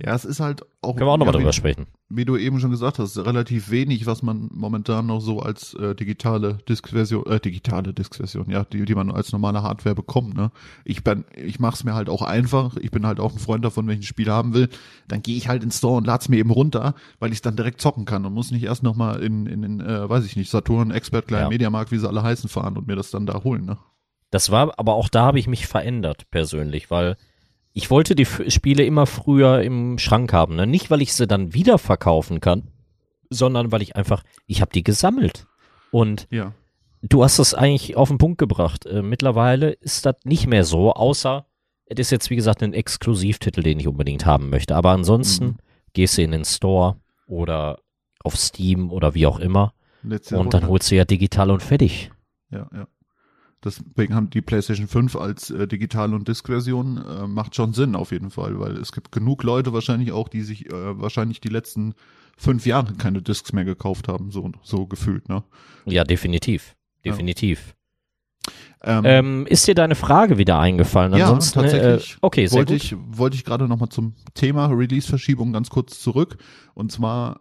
Ja, es ist halt auch. Können wir auch nochmal ja, wie- drüber sprechen. wie du eben schon gesagt hast, relativ wenig, was man momentan noch so als äh, digitale Diskversion, äh, digitale Diskversion, ja, die, die man als normale Hardware bekommt, ne? Ich bin, ich mach's mir halt auch einfach. Ich bin halt auch ein Freund davon, wenn ich ein Spiel haben will, dann gehe ich halt ins Store und lad's mir eben runter, weil ich dann direkt zocken kann und muss nicht erst nochmal in, in, in äh, weiß ich nicht, Saturn, Expert, Klein Ja. Mediamarkt, wie sie alle heißen, fahren und mir das dann da holen, ne? Das war, aber auch da habe ich mich verändert persönlich, weil ich wollte die F Spiele immer früher im Schrank haben. Ne? Nicht, weil ich sie dann wieder verkaufen kann, sondern weil ich einfach, ich habe die gesammelt. Und Ja. du hast es eigentlich auf den Punkt gebracht. Äh, mittlerweile ist das nicht mehr so, außer es ist jetzt wie gesagt ein Exklusivtitel, den ich unbedingt haben möchte. Aber ansonsten Mhm. gehst du in den Store oder auf Steam oder wie auch immer Letztes Jahr und dann runter. holst du ja digital und fertig. Ja, ja. Deswegen haben die PlayStation 5 als äh, Digital- und Disk-Version äh, macht schon Sinn auf jeden Fall, weil es gibt genug Leute wahrscheinlich auch, die sich äh, wahrscheinlich die letzten fünf Jahre keine Discs mehr gekauft haben, so, so gefühlt, ne? Ja, definitiv. Definitiv. Ähm, Ähm, ist dir deine Frage wieder eingefallen? Ja, Ansonsten, tatsächlich. Äh, okay, sehr wollte gut. ich, wollte ich gerade nochmal zum Thema Release-Verschiebung ganz kurz zurück. Und zwar, äh,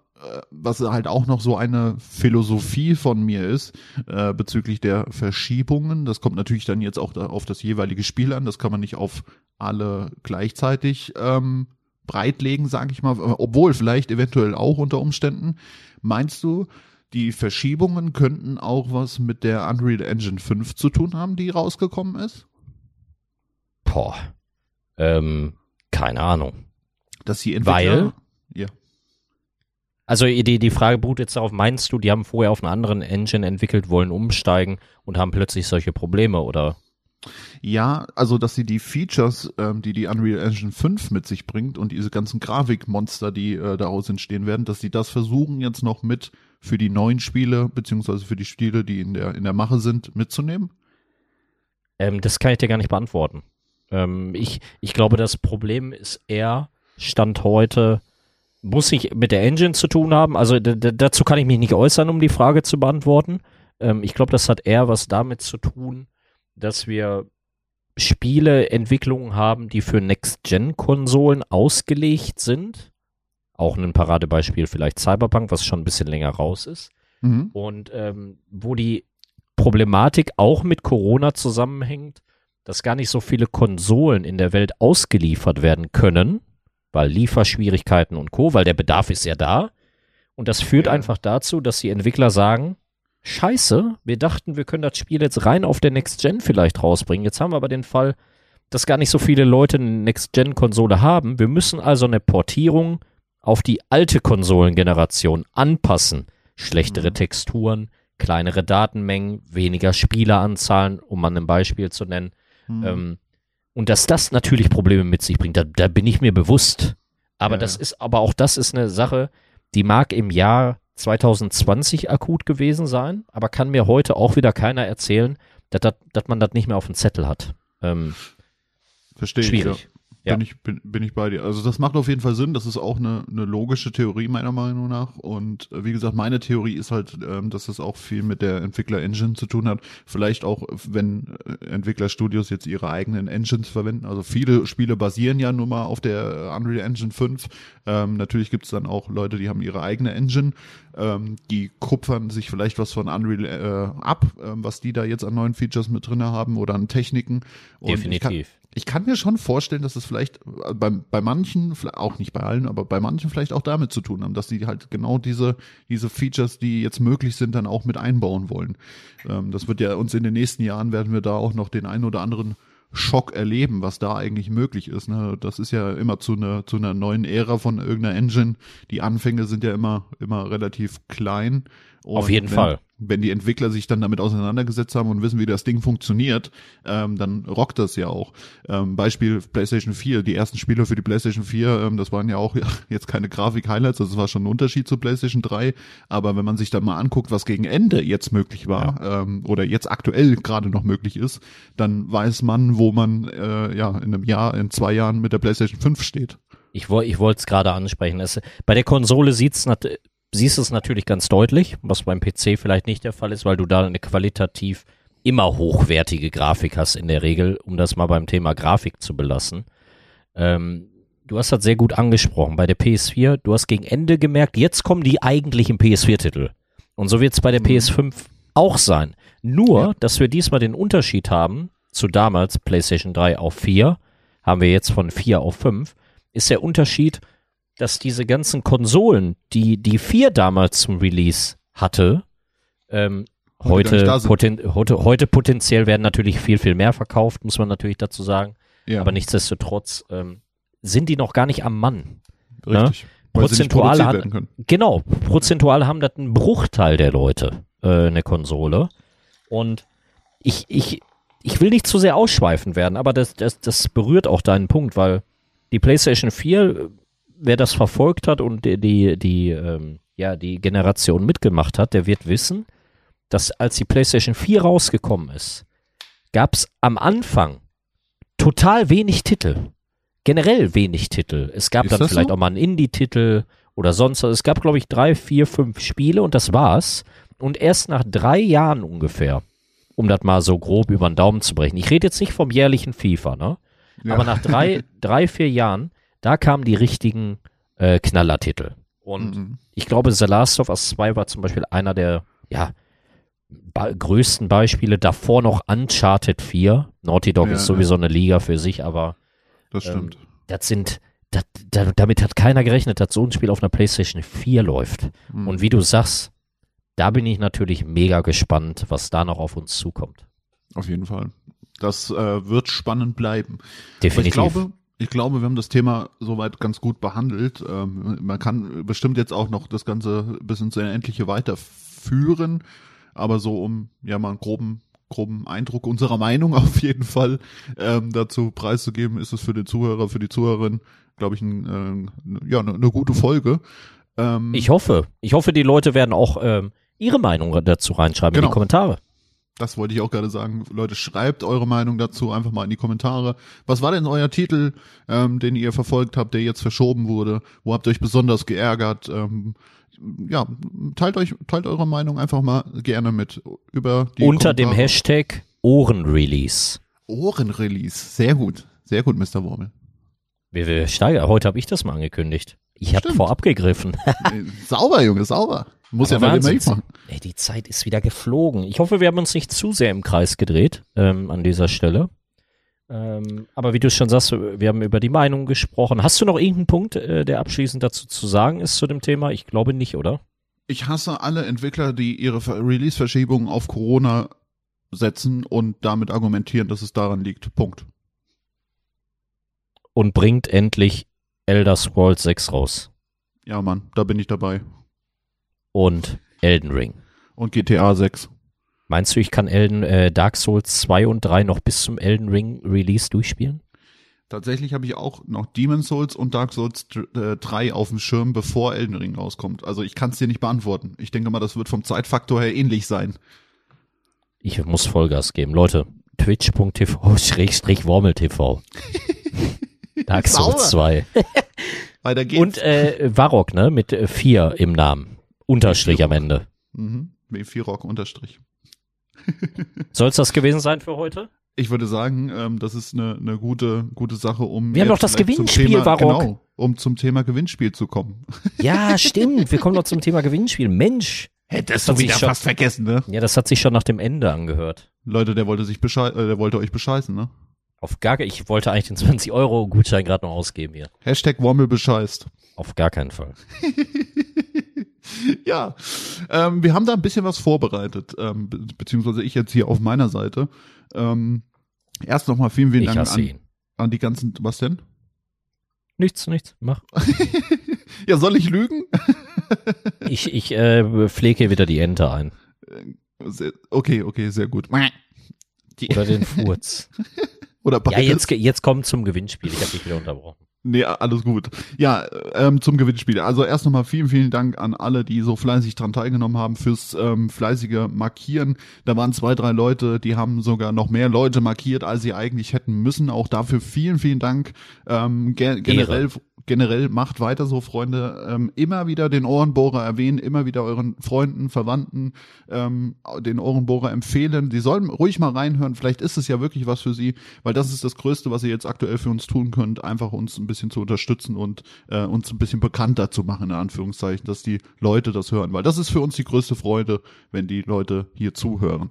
was halt auch noch so eine Philosophie von mir ist, äh, bezüglich der Verschiebungen. Das kommt natürlich dann jetzt auch da auf das jeweilige Spiel an. Das kann man nicht auf alle gleichzeitig ähm, breitlegen, sage ich mal. Obwohl, vielleicht eventuell auch unter Umständen. Meinst du, die Verschiebungen könnten auch was mit der Unreal Engine 5 zu tun haben, die rausgekommen ist? Boah. Ähm, keine Ahnung. Dass die Entwickler, ja. Also die, die Frage beruht jetzt darauf, meinst du, die haben vorher auf einer anderen Engine entwickelt, wollen umsteigen und haben plötzlich solche Probleme oder? Ja, also dass sie die Features, ähm, die die Unreal Engine 5 mit sich bringt und diese ganzen Grafikmonster, die äh, daraus entstehen werden, dass sie das versuchen jetzt noch mit für die neuen Spiele beziehungsweise für die Spiele, die in der in der Mache sind, mitzunehmen. Ähm, das kann ich dir gar nicht beantworten. Ähm, ich, ich glaube, das Problem ist eher, Stand heute, muss ich mit der Engine zu tun haben. Also dazu kann ich mich nicht äußern, um die Frage zu beantworten. Ähm, ich glaube, das hat eher was damit zu tun, dass wir Spieleentwicklungen haben, die für Next-Gen-Konsolen ausgelegt sind. Auch ein Paradebeispiel vielleicht Cyberpunk, was schon ein bisschen länger raus ist. Mhm. Und ähm, wo die Problematik auch mit Corona zusammenhängt, dass gar nicht so viele Konsolen in der Welt ausgeliefert werden können, weil Lieferschwierigkeiten und Co., weil der Bedarf ist ja da. Und das führt Ja. einfach dazu, dass die Entwickler sagen, scheiße, wir dachten, wir können das Spiel jetzt rein auf der Next Gen vielleicht rausbringen. Jetzt haben wir aber den Fall, dass gar nicht so viele Leute eine Next-Gen-Konsole haben. Wir müssen also eine Portierung auf die alte Konsolengeneration anpassen. Schlechtere Mhm. Texturen, kleinere Datenmengen, weniger Spieleranzahlen, um mal ein Beispiel zu nennen. Hm. Ähm, und dass das natürlich Probleme mit sich bringt, da, da bin ich mir bewusst. Aber Ja, das ist, aber auch das ist eine Sache, die mag im Jahr 2020 akut gewesen sein, aber kann mir heute auch wieder keiner erzählen, dass, dass, dass man das nicht mehr auf dem Zettel hat. Ähm, Verstehe ich. schwierig. Ja. Ja. Bin, ich, bin, bin ich bei dir. Also das macht auf jeden Fall Sinn. Das ist auch eine, eine logische Theorie meiner Meinung nach. Und äh, wie gesagt, meine Theorie ist halt, ähm, dass das auch viel mit der Entwickler-Engine zu tun hat. Vielleicht auch, wenn äh, Entwicklerstudios jetzt ihre eigenen Engines verwenden. Also viele Spiele basieren ja nun mal auf der Unreal Engine 5. Ähm, natürlich gibt es dann auch Leute, die haben ihre eigene Engine. Ähm, die kupfern sich vielleicht was von Unreal äh, ab, ähm, was die da jetzt an neuen Features mit drin haben oder an Techniken. Und ich kann, definitiv. Ich kann mir schon vorstellen, dass es vielleicht äh, bei, bei manchen, auch nicht bei allen, aber bei manchen vielleicht auch damit zu tun haben, dass die halt genau diese, diese Features, die jetzt möglich sind, dann auch mit einbauen wollen. Ähm, das wird ja uns in den nächsten Jahren werden wir da auch noch den einen oder anderen Schock erleben, was da eigentlich möglich ist. Ne? Das ist ja immer zu einer zu einer neuen Ära von irgendeiner Engine. Die Anfänge sind ja immer immer relativ klein. Und Auf jeden wenn, Fall. Wenn die Entwickler sich dann damit auseinandergesetzt haben und wissen, wie das Ding funktioniert, ähm, dann rockt das ja auch. Ähm, Beispiel PlayStation 4. Die ersten Spiele für die PlayStation 4, ähm, das waren ja auch ja, jetzt keine Grafik-Highlights, also das war schon ein Unterschied zu PlayStation 3. Aber wenn man sich dann mal anguckt, was gegen Ende jetzt möglich war ähm, oder jetzt aktuell gerade noch möglich ist, dann weiß man, wo man äh, ja in einem Jahr, in zwei Jahren mit der PlayStation 5 steht. Ich, woll- ich wollte es gerade ansprechen. Es, bei der Konsole sieht's nat siehst du es natürlich ganz deutlich, was beim PC vielleicht nicht der Fall ist, weil du da eine qualitativ immer hochwertige Grafik hast in der Regel, um das mal beim Thema Grafik zu belassen. Ähm, du hast das sehr gut angesprochen. Bei der PS4, du hast gegen Ende gemerkt, jetzt kommen die eigentlichen PS4-Titel. Und so wird es bei der Mhm. PS5 auch sein. Nur, Ja. dass wir diesmal den Unterschied haben zu damals PlayStation 3 auf 4, haben wir jetzt von 4 auf 5, ist der Unterschied, dass diese ganzen Konsolen, die die 4 damals zum Release hatte, ähm, Heute poten heute, heute potenziell werden natürlich viel, viel mehr verkauft, muss man natürlich dazu sagen. Ja, Aber nichtsdestotrotz ähm, sind die noch gar nicht am Mann. richtig. Weil sie nicht Prozentual können. Genau, prozentual haben das einen Bruchteil der Leute äh, eine Konsole. Und ich, ich, ich will nicht zu sehr ausschweifend werden, aber das, das, das berührt auch deinen Punkt, weil die PlayStation 4, äh, wer das verfolgt hat und die, die, die, ähm, ja, die Generation mitgemacht hat, der wird wissen, dass als die PlayStation 4 rausgekommen ist, gab es am Anfang total wenig Titel. Generell wenig Titel. Es gab Ist dann vielleicht so? auch mal einen Indie-Titel oder sonst was. Es gab, glaube ich, drei, vier, fünf Spiele und das war's. Und erst nach drei Jahren ungefähr, um das mal so grob über den Daumen zu brechen. Ich rede jetzt nicht vom jährlichen FIFA, ne? Ja. Aber nach drei, drei, vier Jahren, da kamen die richtigen äh, Knallertitel. Und Mhm. ich glaube, The Last of Us 2 war zum Beispiel einer der, ja, ba größten Beispiele. Davor noch Uncharted 4. Naughty Dog Ja, ist sowieso eine Liga für sich, aber Das ähm, stimmt. das sind, das, da, damit hat keiner gerechnet, dass so ein Spiel auf einer PlayStation 4 läuft. Mhm. Und wie du sagst, da bin ich natürlich mega gespannt, was da noch auf uns zukommt. Auf jeden Fall. Das äh, wird spannend bleiben. Aber ich Definitiv. glaube, ich glaube, wir haben das Thema soweit ganz gut behandelt. Ähm, man kann bestimmt jetzt auch noch das Ganze bis ins Unendliche weiterführen, aber so um ja mal einen groben groben Eindruck unserer Meinung auf jeden Fall ähm, dazu preiszugeben, ist es für den Zuhörer, für die Zuhörerin, glaube ich, ein, äh, ja, eine, eine gute Folge. Ähm, ich hoffe, ich hoffe, die Leute werden auch ähm, ihre Meinung dazu reinschreiben in Genau. die Kommentare. Das wollte ich auch gerade sagen. Leute, schreibt eure Meinung dazu einfach mal in die Kommentare. Was war denn euer Titel, ähm, den ihr verfolgt habt, der jetzt verschoben wurde? Wo habt ihr euch besonders geärgert? Ähm, ja, teilt euch, teilt eure Meinung einfach mal gerne mit über die Unter dem Kommentare. Hashtag Ohrenrelease. Ohrenrelease. Sehr gut. Sehr gut, Mr. Wormel. Wir, wir steigern. Heute habe ich das mal angekündigt. Ich habe vorab gegriffen. Äh, sauber, Junge, sauber. Muss ja Aber mal immer Wahnsinn. machen. Ey, die Zeit ist wieder geflogen. Ich hoffe, wir haben uns nicht zu sehr im Kreis gedreht ähm, an dieser Stelle. Ähm, aber wie du schon sagst, wir haben über die Meinung gesprochen. Hast du noch irgendeinen Punkt, äh, der abschließend dazu zu sagen ist zu dem Thema? Ich glaube nicht, oder? Ich hasse alle Entwickler, die ihre Ver- Release-Verschiebungen auf Corona setzen und damit argumentieren, dass es daran liegt. Punkt. und bringt endlich Elder Scrolls 6 raus. Ja, Mann, da bin ich dabei. Und Elden Ring. Und GTA 6. Meinst du, ich kann Elden, äh, Dark Souls 2 und 3 noch bis zum Elden Ring Release durchspielen? Tatsächlich habe ich auch noch Demon Souls und Dark Souls äh, 3 auf dem Schirm, bevor Elden Ring rauskommt. Also ich kann es dir nicht beantworten. Ich denke mal, das wird vom Zeitfaktor her ähnlich sein. Ich muss Vollgas geben. Leute, twitch.tv schrägstrich WormelTV. Dark Souls 2. Weiter geht's. Und äh, Varrock, ne? Mit 4 im Namen. Unterstrich am Ende. Mhm. W4rock unterstrich. Soll es das gewesen sein für heute? Ich würde sagen, ähm, das ist eine, eine gute, gute Sache, um. Wir haben doch das Gewinnspiel, Thema, Barock. Genau, um zum Thema Gewinnspiel zu kommen. Ja, stimmt. Wir kommen noch zum Thema Gewinnspiel. Mensch. Hättest du wieder fast vergessen, ne? Ja, das hat sich schon nach dem Ende angehört. Leute, der wollte sich beschei äh, der wollte euch bescheißen, ne? Auf gar Ich wollte eigentlich den 20-Euro-Gutschein gerade noch ausgeben hier. Hashtag Wommel bescheißt. Auf gar keinen Fall. ja, ähm, wir haben da ein bisschen was vorbereitet, ähm, be beziehungsweise ich jetzt hier auf meiner Seite. Ähm, erst nochmal vielen, vielen Ich Dank an, an die ganzen, was denn? Nichts, nichts. Mach. Ja, soll ich lügen? Ich, ich äh, pflege hier wieder die Ente ein. Sehr, okay, okay, sehr gut. Die, Oder den Furz. oder ja, beides. jetzt, ge- jetzt kommt zum Gewinnspiel. Ich habe dich wieder unterbrochen. Nee, alles gut. Ja, ähm, zum Gewinnspiel. Also erst nochmal vielen, vielen Dank an alle, die so fleißig dran teilgenommen haben, fürs ähm, fleißige Markieren. Da waren zwei, drei Leute, die haben sogar noch mehr Leute markiert, als sie eigentlich hätten müssen. Auch dafür vielen, vielen Dank. Ähm, ge generell, generell macht weiter so, Freunde. Ähm, immer wieder den Ohrenbohrer erwähnen, immer wieder euren Freunden, Verwandten ähm, den Ohrenbohrer empfehlen. Die sollen ruhig mal reinhören. Vielleicht ist es ja wirklich was für sie, weil das ist das Größte, was ihr jetzt aktuell für uns tun könnt, einfach uns ein bisschen zu unterstützen und äh, uns ein bisschen bekannter zu machen, in Anführungszeichen, dass die Leute das hören, weil das ist für uns die größte Freude, wenn die Leute hier zuhören.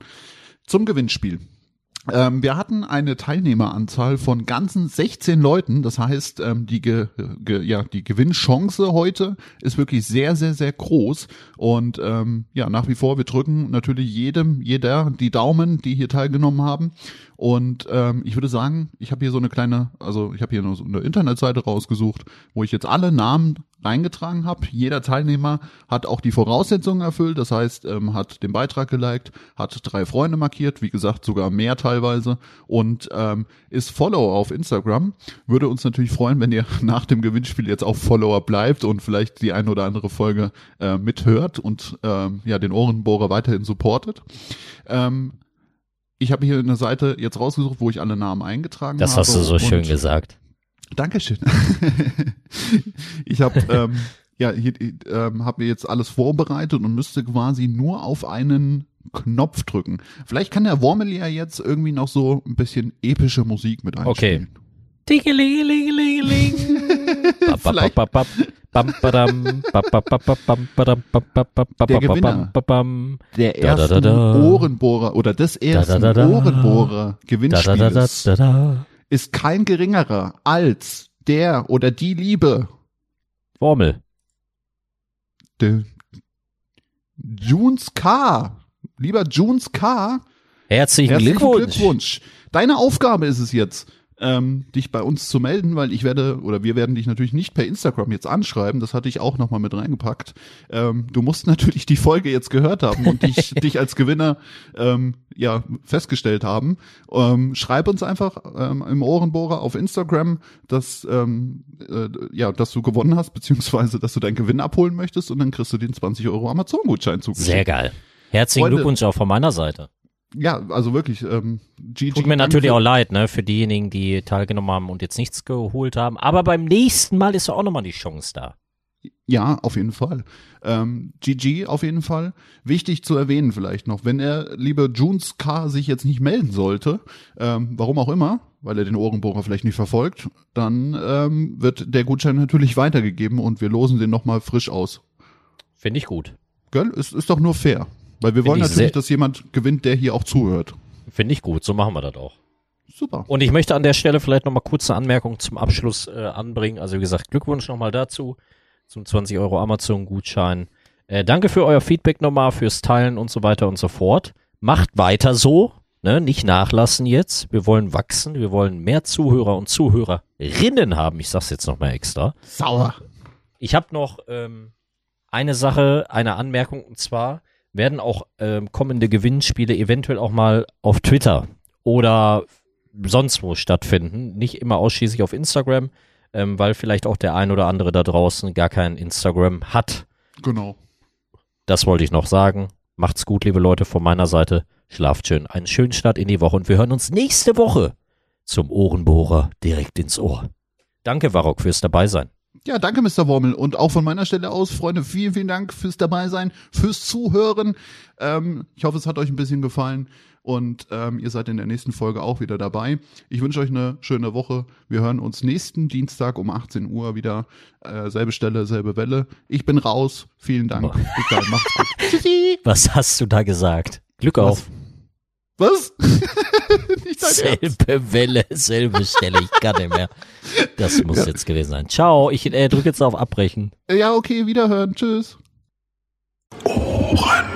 Zum Gewinnspiel. Ähm, wir hatten eine Teilnehmeranzahl von ganzen 16 Leuten. Das heißt, ähm, die, ge, ge, ja, die Gewinnchance heute ist wirklich sehr, sehr, sehr groß. Und ähm, ja, nach wie vor, wir drücken natürlich jedem, jeder die Daumen, die hier teilgenommen haben. Und ähm, ich würde sagen, ich habe hier so eine kleine, also ich habe hier so eine Internetseite rausgesucht, wo ich jetzt alle Namen reingetragen habe. Jeder Teilnehmer hat auch die Voraussetzungen erfüllt, das heißt, ähm, hat den Beitrag geliked, hat drei Freunde markiert, wie gesagt, sogar mehr teilweise und ähm, ist Follower auf Instagram. Würde uns natürlich freuen, wenn ihr nach dem Gewinnspiel jetzt auch Follower bleibt und vielleicht die ein oder andere Folge äh, mithört und ähm, ja den Ohrenbohrer weiterhin supportet. Ähm, ich habe hier eine Seite jetzt rausgesucht, wo ich alle Namen eingetragen Das habe. hast du so schön gesagt. Dankeschön. ich habe ähm, ja hier ähm, habe mir jetzt alles vorbereitet und müsste quasi nur auf einen Knopf drücken. Vielleicht kann der Wormel ja jetzt irgendwie noch so ein bisschen epische Musik mit einspielen. Dingelingelingelingeling. Bap, Der Gewinner. ersten da. Ohrenbohrer oder des ersten da, da. Ohrenbohrer Da, da, da, da, Gewinnspieles da, da. ist kein geringerer als der oder die Liebe Wormel. de Junes K. Lieber Junes K. Herzlichen, Herzlichen Glückwunsch. Glückwunsch. Deine Aufgabe ist es jetzt, ähm, dich bei uns zu melden, weil ich werde oder wir werden dich natürlich nicht per Instagram jetzt anschreiben. Das hatte ich auch nochmal mit reingepackt. Ähm, du musst natürlich die Folge jetzt gehört haben und dich, dich als Gewinner ähm, ja festgestellt haben. Ähm, schreib uns einfach ähm, im Ohrenbohrer auf Instagram, dass ähm, äh, ja, dass du gewonnen hast beziehungsweise dass du deinen Gewinn abholen möchtest und dann kriegst du den 20 Euro Amazon-Gutschein zugeschickt. Sehr geil. Herzlichen Freunde. Glückwunsch auch von meiner Seite. Ja, also wirklich. Ähm, GG, Tut mir natürlich auch leid, ne, für diejenigen, die teilgenommen haben und jetzt nichts geholt haben. Aber beim nächsten Mal ist ja auch nochmal die Chance da. Ja, auf jeden Fall. Ähm, GG auf jeden Fall. Wichtig zu erwähnen vielleicht noch, wenn er, liebe Junes K. sich jetzt nicht melden sollte, ähm, warum auch immer, weil er den Ohrenbohrer vielleicht nicht verfolgt, dann ähm, wird der Gutschein natürlich weitergegeben und wir losen den nochmal frisch aus. Finde ich gut. Gell? Ist, ist doch nur fair. Weil wir Find wollen ich natürlich, dass jemand gewinnt, der hier auch zuhört. Finde ich gut. So machen wir das auch. Super. Und ich möchte an der Stelle vielleicht nochmal kurze Anmerkung zum Abschluss äh, anbringen. Also wie gesagt, Glückwunsch nochmal dazu zum 20 Euro Amazon-Gutschein. Äh, danke für euer Feedback nochmal, fürs Teilen und so weiter und so fort. Macht weiter so. Ne, nicht nachlassen jetzt. Wir wollen wachsen. Wir wollen mehr Zuhörer und Zuhörerinnen haben. Ich sag's jetzt nochmal extra. Sauer. Ich habe noch ähm, eine Sache, eine Anmerkung, und zwar werden auch ähm, kommende Gewinnspiele eventuell auch mal auf Twitter oder sonst wo stattfinden. Nicht immer ausschließlich auf Instagram, ähm, weil vielleicht auch der ein oder andere da draußen gar kein Instagram hat. Genau. Das wollte ich noch sagen. Macht's gut, liebe Leute, von meiner Seite. Schlaft schön. Einen schönen Start in die Woche und wir hören uns nächste Woche zum Ohrenbohrer direkt ins Ohr. Danke, Varrock, fürs Dabeisein. Ja, danke, Mr. Wormel. Und auch von meiner Stelle aus, Freunde, vielen, vielen Dank fürs Dabeisein, fürs Zuhören. Ähm, ich hoffe, es hat euch ein bisschen gefallen und ähm, ihr seid in der nächsten Folge auch wieder dabei. Ich wünsche euch eine schöne Woche. Wir hören uns nächsten Dienstag um 18 Uhr wieder. Äh, selbe Stelle, selbe Welle. Ich bin raus. Vielen Dank. Bis dann. Macht's gut. Tschüssi. Was hast du da gesagt? Glück auf. Was? Nicht dein Ernst. Selbe Welle, selbe Stelle. Ich kann nicht mehr. Das muss Ja. jetzt gewesen sein. Ciao. Ich äh, drücke jetzt auf Abbrechen. Ja, okay, wiederhören. Tschüss. Ohren